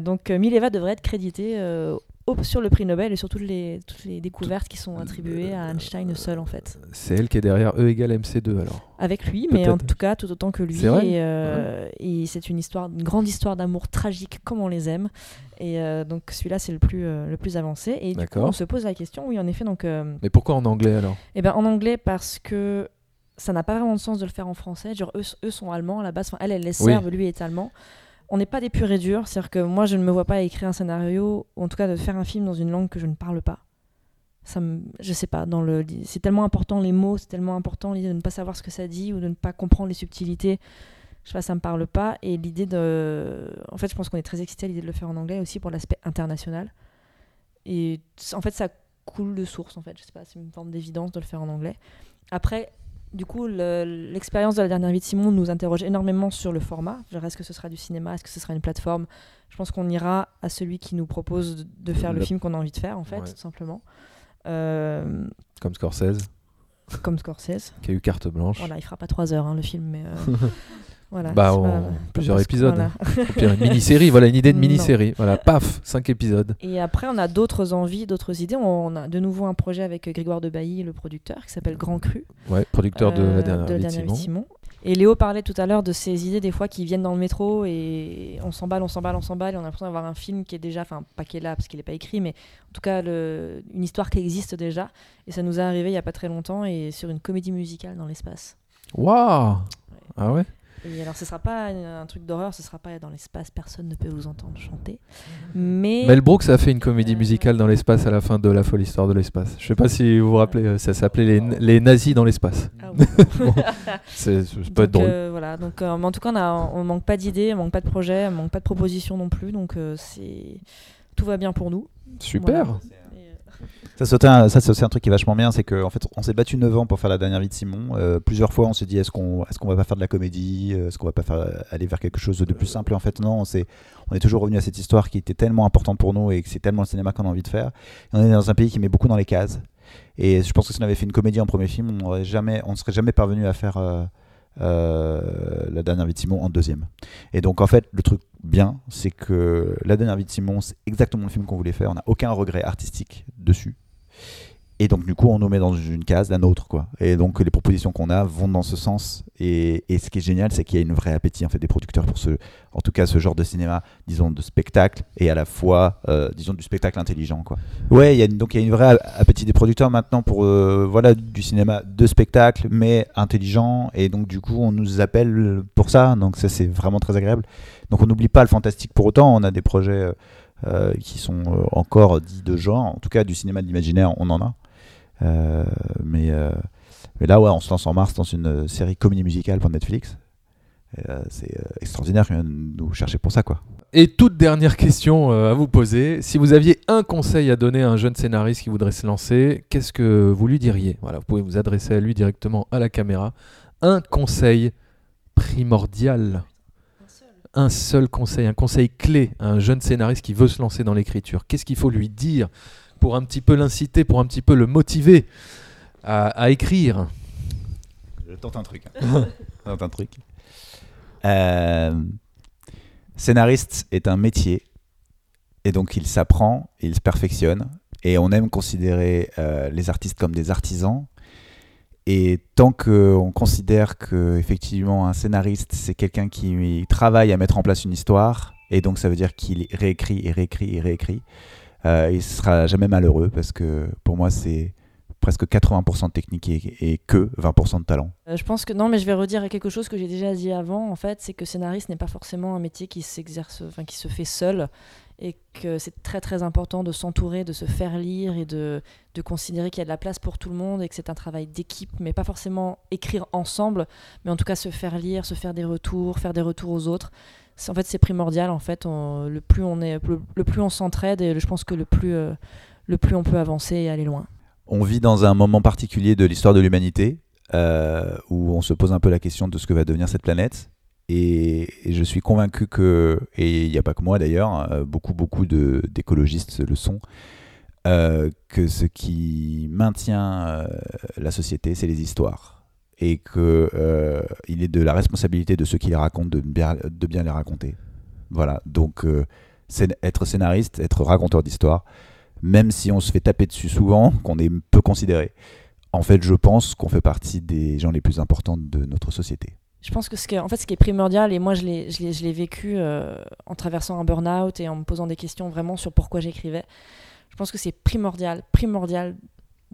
Donc Mileva devrait être crédité au- sur le prix Nobel et sur toutes les, toutes les découvertes qui sont attribuées à Einstein seul en fait. C'est elle qui est derrière E égale MC2 alors. Avec lui, mais en tout cas tout autant que lui. C'est vrai et euh, et c'est une histoire, une grande histoire d'amour tragique comme on les aime. Et euh, donc celui-là c'est le plus, euh, le plus avancé. Et du coup D'accord. on se pose la question, oui en effet, donc euh, Mais pourquoi en anglais alors? Eh ben, en anglais, parce que ça n'a pas vraiment de sens de le faire en français. Genre, eux, eux sont allemands à la base. Enfin, elle, elle les Oui. serve, lui est allemand. On n'est pas des purs et durs. C'est-à-dire que moi, je ne me vois pas écrire un scénario, ou en tout cas de faire un film dans une langue que je ne parle pas. Ça me, je sais pas, dans le, c'est tellement important les mots, c'est tellement important l'idée de ne pas savoir ce que ça dit ou de ne pas comprendre les subtilités. Je sais pas, ça me parle pas. Et l'idée de. En fait, je pense qu'on est très excité à l'idée de le faire en anglais aussi pour l'aspect international. Et en fait, ça coule de source, en fait. Je sais pas, c'est une forme d'évidence de le faire en anglais. Après, du coup, le- l'expérience de la dernière vie de Simon nous interroge énormément sur le format. Est-ce que ce sera du cinéma? Est-ce que ce sera une plateforme? Je pense qu'on ira à celui qui nous propose de- de faire le, Le- film qu'on a envie de faire, en fait, Ouais. tout simplement. Euh, Comme Scorsese, comme Scorsese. qui a eu carte blanche. Voilà, il fera pas trois heures, hein, le film, mais. euh, voilà, Bah, pas- plusieurs épisodes. voilà. Une mini-série, voilà une idée de mini-série. Voilà, paf, 5 épisodes. Et après, on a d'autres envies, d'autres idées. On, a de nouveau un projet avec Grégoire de Bailly, le producteur, qui s'appelle Grand Cru. Ouais, producteur de euh, la dernière, de la dernière Simon. Et Léo parlait tout à l'heure de ces idées des fois qui viennent dans le métro et on s'emballe, on s'emballe, on s'emballe et on a l'impression d'avoir un film qui est déjà, enfin pas qui est là parce qu'il n'est pas écrit, mais en tout cas le- une histoire qui existe déjà. Et ça nous est arrivé il n'y a pas très longtemps et sur une comédie musicale dans l'espace. Waouh Ah ouais? Et alors ce sera pas un, un truc d'horreur, ce sera pas dans l'espace, personne ne peut vous entendre chanter. Mais, Mel Brooks a fait une comédie Euh, musicale dans l'espace à la fin de La folle histoire de l'espace. Je sais pas si vous vous rappelez, euh, ça s'appelait les, les nazis dans l'espace. Ah bon. C'est ça peut être Donc, drôle. euh, voilà, donc euh, mais en tout cas, on, a, on manque pas d'idées, on manque pas de projets, on manque pas de propositions non plus, donc euh, c'est tout va bien pour nous. Super. voilà. Ça, c'est un, un truc qui est vachement bien, c'est qu'en fait, on s'est battu 9 ans pour faire la dernière vie de Simon. Euh, plusieurs fois, on s'est dit, est-ce qu'on est qu'on va pas faire de la comédie? Euh, Est-ce qu'on va pas aller vers quelque chose de plus simple? Et en fait, non, on, est toujours revenu à cette histoire qui était tellement importante pour nous et que c'est tellement le cinéma qu'on a envie de faire. On est dans un pays qui met beaucoup dans les cases. Et je pense que si on avait fait une comédie en premier film, on on serait jamais parvenu à faire euh, la dernière vie de Simon en deuxième. Et donc, en fait, le truc bien, c'est que La dernière vie de Simon, c'est exactement le film qu'on voulait faire. On n'a aucun regret artistique dessus. Et donc, du coup, on nous met dans une case, la nôtre, quoi. Et donc, les propositions qu'on a vont dans ce sens. Et, ce qui est génial, c'est qu'il y a une vraie appétit, en fait, des producteurs pour ce, en tout cas, ce genre de cinéma, disons, de spectacle, et à la fois, euh, disons, du spectacle intelligent, quoi. Ouais, y a, donc il y a une vraie appétit des producteurs maintenant pour, euh, voilà, du cinéma de spectacle, mais intelligent. Et donc, du coup, on nous appelle pour ça. Donc, ça, c'est vraiment très agréable. Donc, on n'oublie pas le fantastique pour autant. On a des projets euh, qui sont encore dits de genre. En tout cas, du cinéma de l'imaginaire, on en a. Euh, mais, euh, mais là, on se lance en mars dans une euh, série comédie musicale pour Netflix. Et, c'est extraordinaire vienne nous chercher pour ça, quoi. Et toute dernière question à vous poser. Si vous aviez un conseil à donner à un jeune scénariste qui voudrait se lancer, qu'est-ce que vous lui diriez? Vous pouvez vous adresser à lui directement à la caméra. Un conseil primordial. Un seul conseil, un conseil clé à un jeune scénariste qui veut se lancer dans l'écriture. Qu'est-ce qu'il faut lui dire pour un petit peu l'inciter, pour un petit peu le motiver à, écrire Je tente un truc. hein. Tente un truc. Euh, scénariste est un métier et donc il s'apprend, il se perfectionne et on aime considérer euh, les artistes comme des artisans. Et tant qu'on considère que effectivement un scénariste c'est quelqu'un qui travaille à mettre en place une histoire et donc ça veut dire qu'il réécrit et réécrit et réécrit, euh, il sera jamais malheureux parce que pour moi c'est presque 80% de technique et, que 20% de talent. Euh, je pense que non, mais je vais redire quelque chose que j'ai déjà dit avant. En fait, c'est que scénariste n'est pas forcément un métier qui s'exerce, enfin qui se fait seul, et que c'est très très important de s'entourer, de se faire lire et de considérer qu'il y a de la place pour tout le monde et que c'est un travail d'équipe, mais pas forcément écrire ensemble, mais en tout cas se faire lire, se faire des retours, faire des retours aux autres. En fait, c'est primordial. En fait, le plus on est, le, plus on s'entraide, je pense que le plus euh, le plus on peut avancer et aller loin. On vit dans un moment particulier de l'histoire de l'humanité euh, où on se pose un peu la question de ce que va devenir cette planète. Et, je suis convaincu que, et il n'y a pas que moi d'ailleurs, euh, beaucoup, beaucoup d'écologistes le sont, euh, que ce qui maintient la société, c'est les histoires. Et que euh, il est de la responsabilité de ceux qui les racontent de bien, de bien les raconter. Voilà, donc euh, être scénariste, être raconteur d'histoire, même si on se fait taper dessus souvent, qu'on est peu considéré. En fait, je pense qu'on fait partie des gens les plus importants de notre société. Je pense que ce qui est, ce qui est primordial, et moi je l'ai vécu euh, en traversant un burn-out et en me posant des questions vraiment sur pourquoi j'écrivais, je pense que c'est primordial, primordial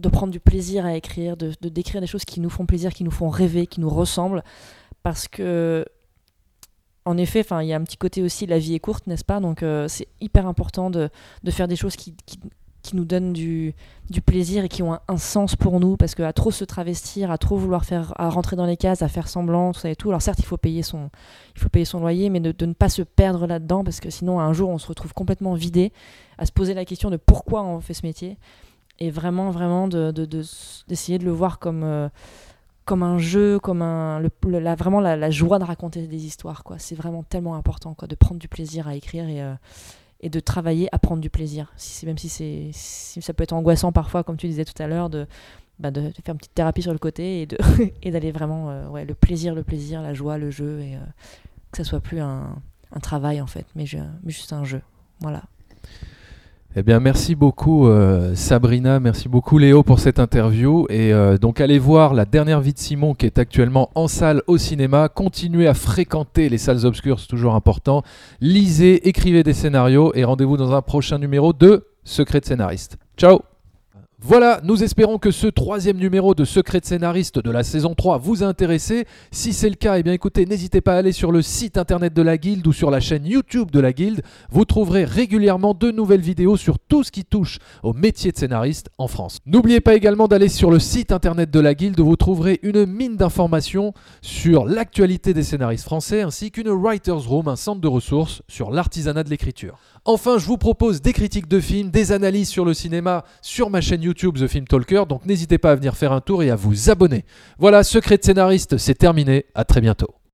de prendre du plaisir à écrire, de, décrire des choses qui nous font plaisir, qui nous font rêver, qui nous ressemblent, parce que en effet, il y a un petit côté aussi, la vie est courte, n'est-ce pas? Donc euh, c'est hyper important de, faire des choses qui, nous donnent du, plaisir et qui ont un, sens pour nous, parce qu'à trop se travestir, à trop vouloir faire, à rentrer dans les cases, à faire semblant, tout ça et tout. Alors certes, il faut payer son, il faut payer son loyer, mais de, de ne pas se perdre là-dedans, parce que sinon, un jour, on se retrouve complètement vidé, à se poser la question de pourquoi on fait ce métier, et vraiment, vraiment de, de- de d'essayer de le voir comme euh, comme un jeu, comme un, la, vraiment la, joie de raconter des histoires. C'est vraiment tellement important quoi, de prendre du plaisir à écrire et, euh, et de travailler à prendre du plaisir. Même si, si ça peut être angoissant parfois, comme tu disais tout à l'heure, de, bah, de, faire une petite thérapie sur le côté et, d'aller vraiment, euh, ouais, le plaisir, le plaisir, la joie, le jeu, et que ça soit plus un, travail en fait, mais, mais juste un jeu. Voilà. Eh bien, merci beaucoup euh, Sabrina, merci beaucoup Léo pour cette interview. Et euh, donc, allez voir la dernière vie de Simon qui est actuellement en salle au cinéma. Continuez à fréquenter les salles obscures, c'est toujours important. Lisez, écrivez des scénarios et rendez-vous dans un prochain numéro de Secret de scénariste. Ciao voilà, nous espérons que ce troisième numéro de Secret de scénariste de la saison 3 vous a intéressé. Si c'est le cas, eh bien écoutez, n'hésitez pas à aller sur le site internet de la Guilde ou sur la chaîne YouTube de la Guilde. Vous trouverez régulièrement de nouvelles vidéos sur tout ce qui touche au métier de scénariste en France. N'oubliez pas également d'aller sur le site internet de la Guilde où vous trouverez une mine d'informations sur l'actualité des scénaristes français ainsi qu'une Writer's Room, un centre de ressources sur l'artisanat de l'écriture. Enfin, je vous propose des critiques de films, des analyses sur le cinéma sur ma chaîne YouTube The Film Talker, donc n'hésitez pas à venir faire un tour et à vous abonner. Voilà, Secret de scénariste, c'est terminé, à très bientôt.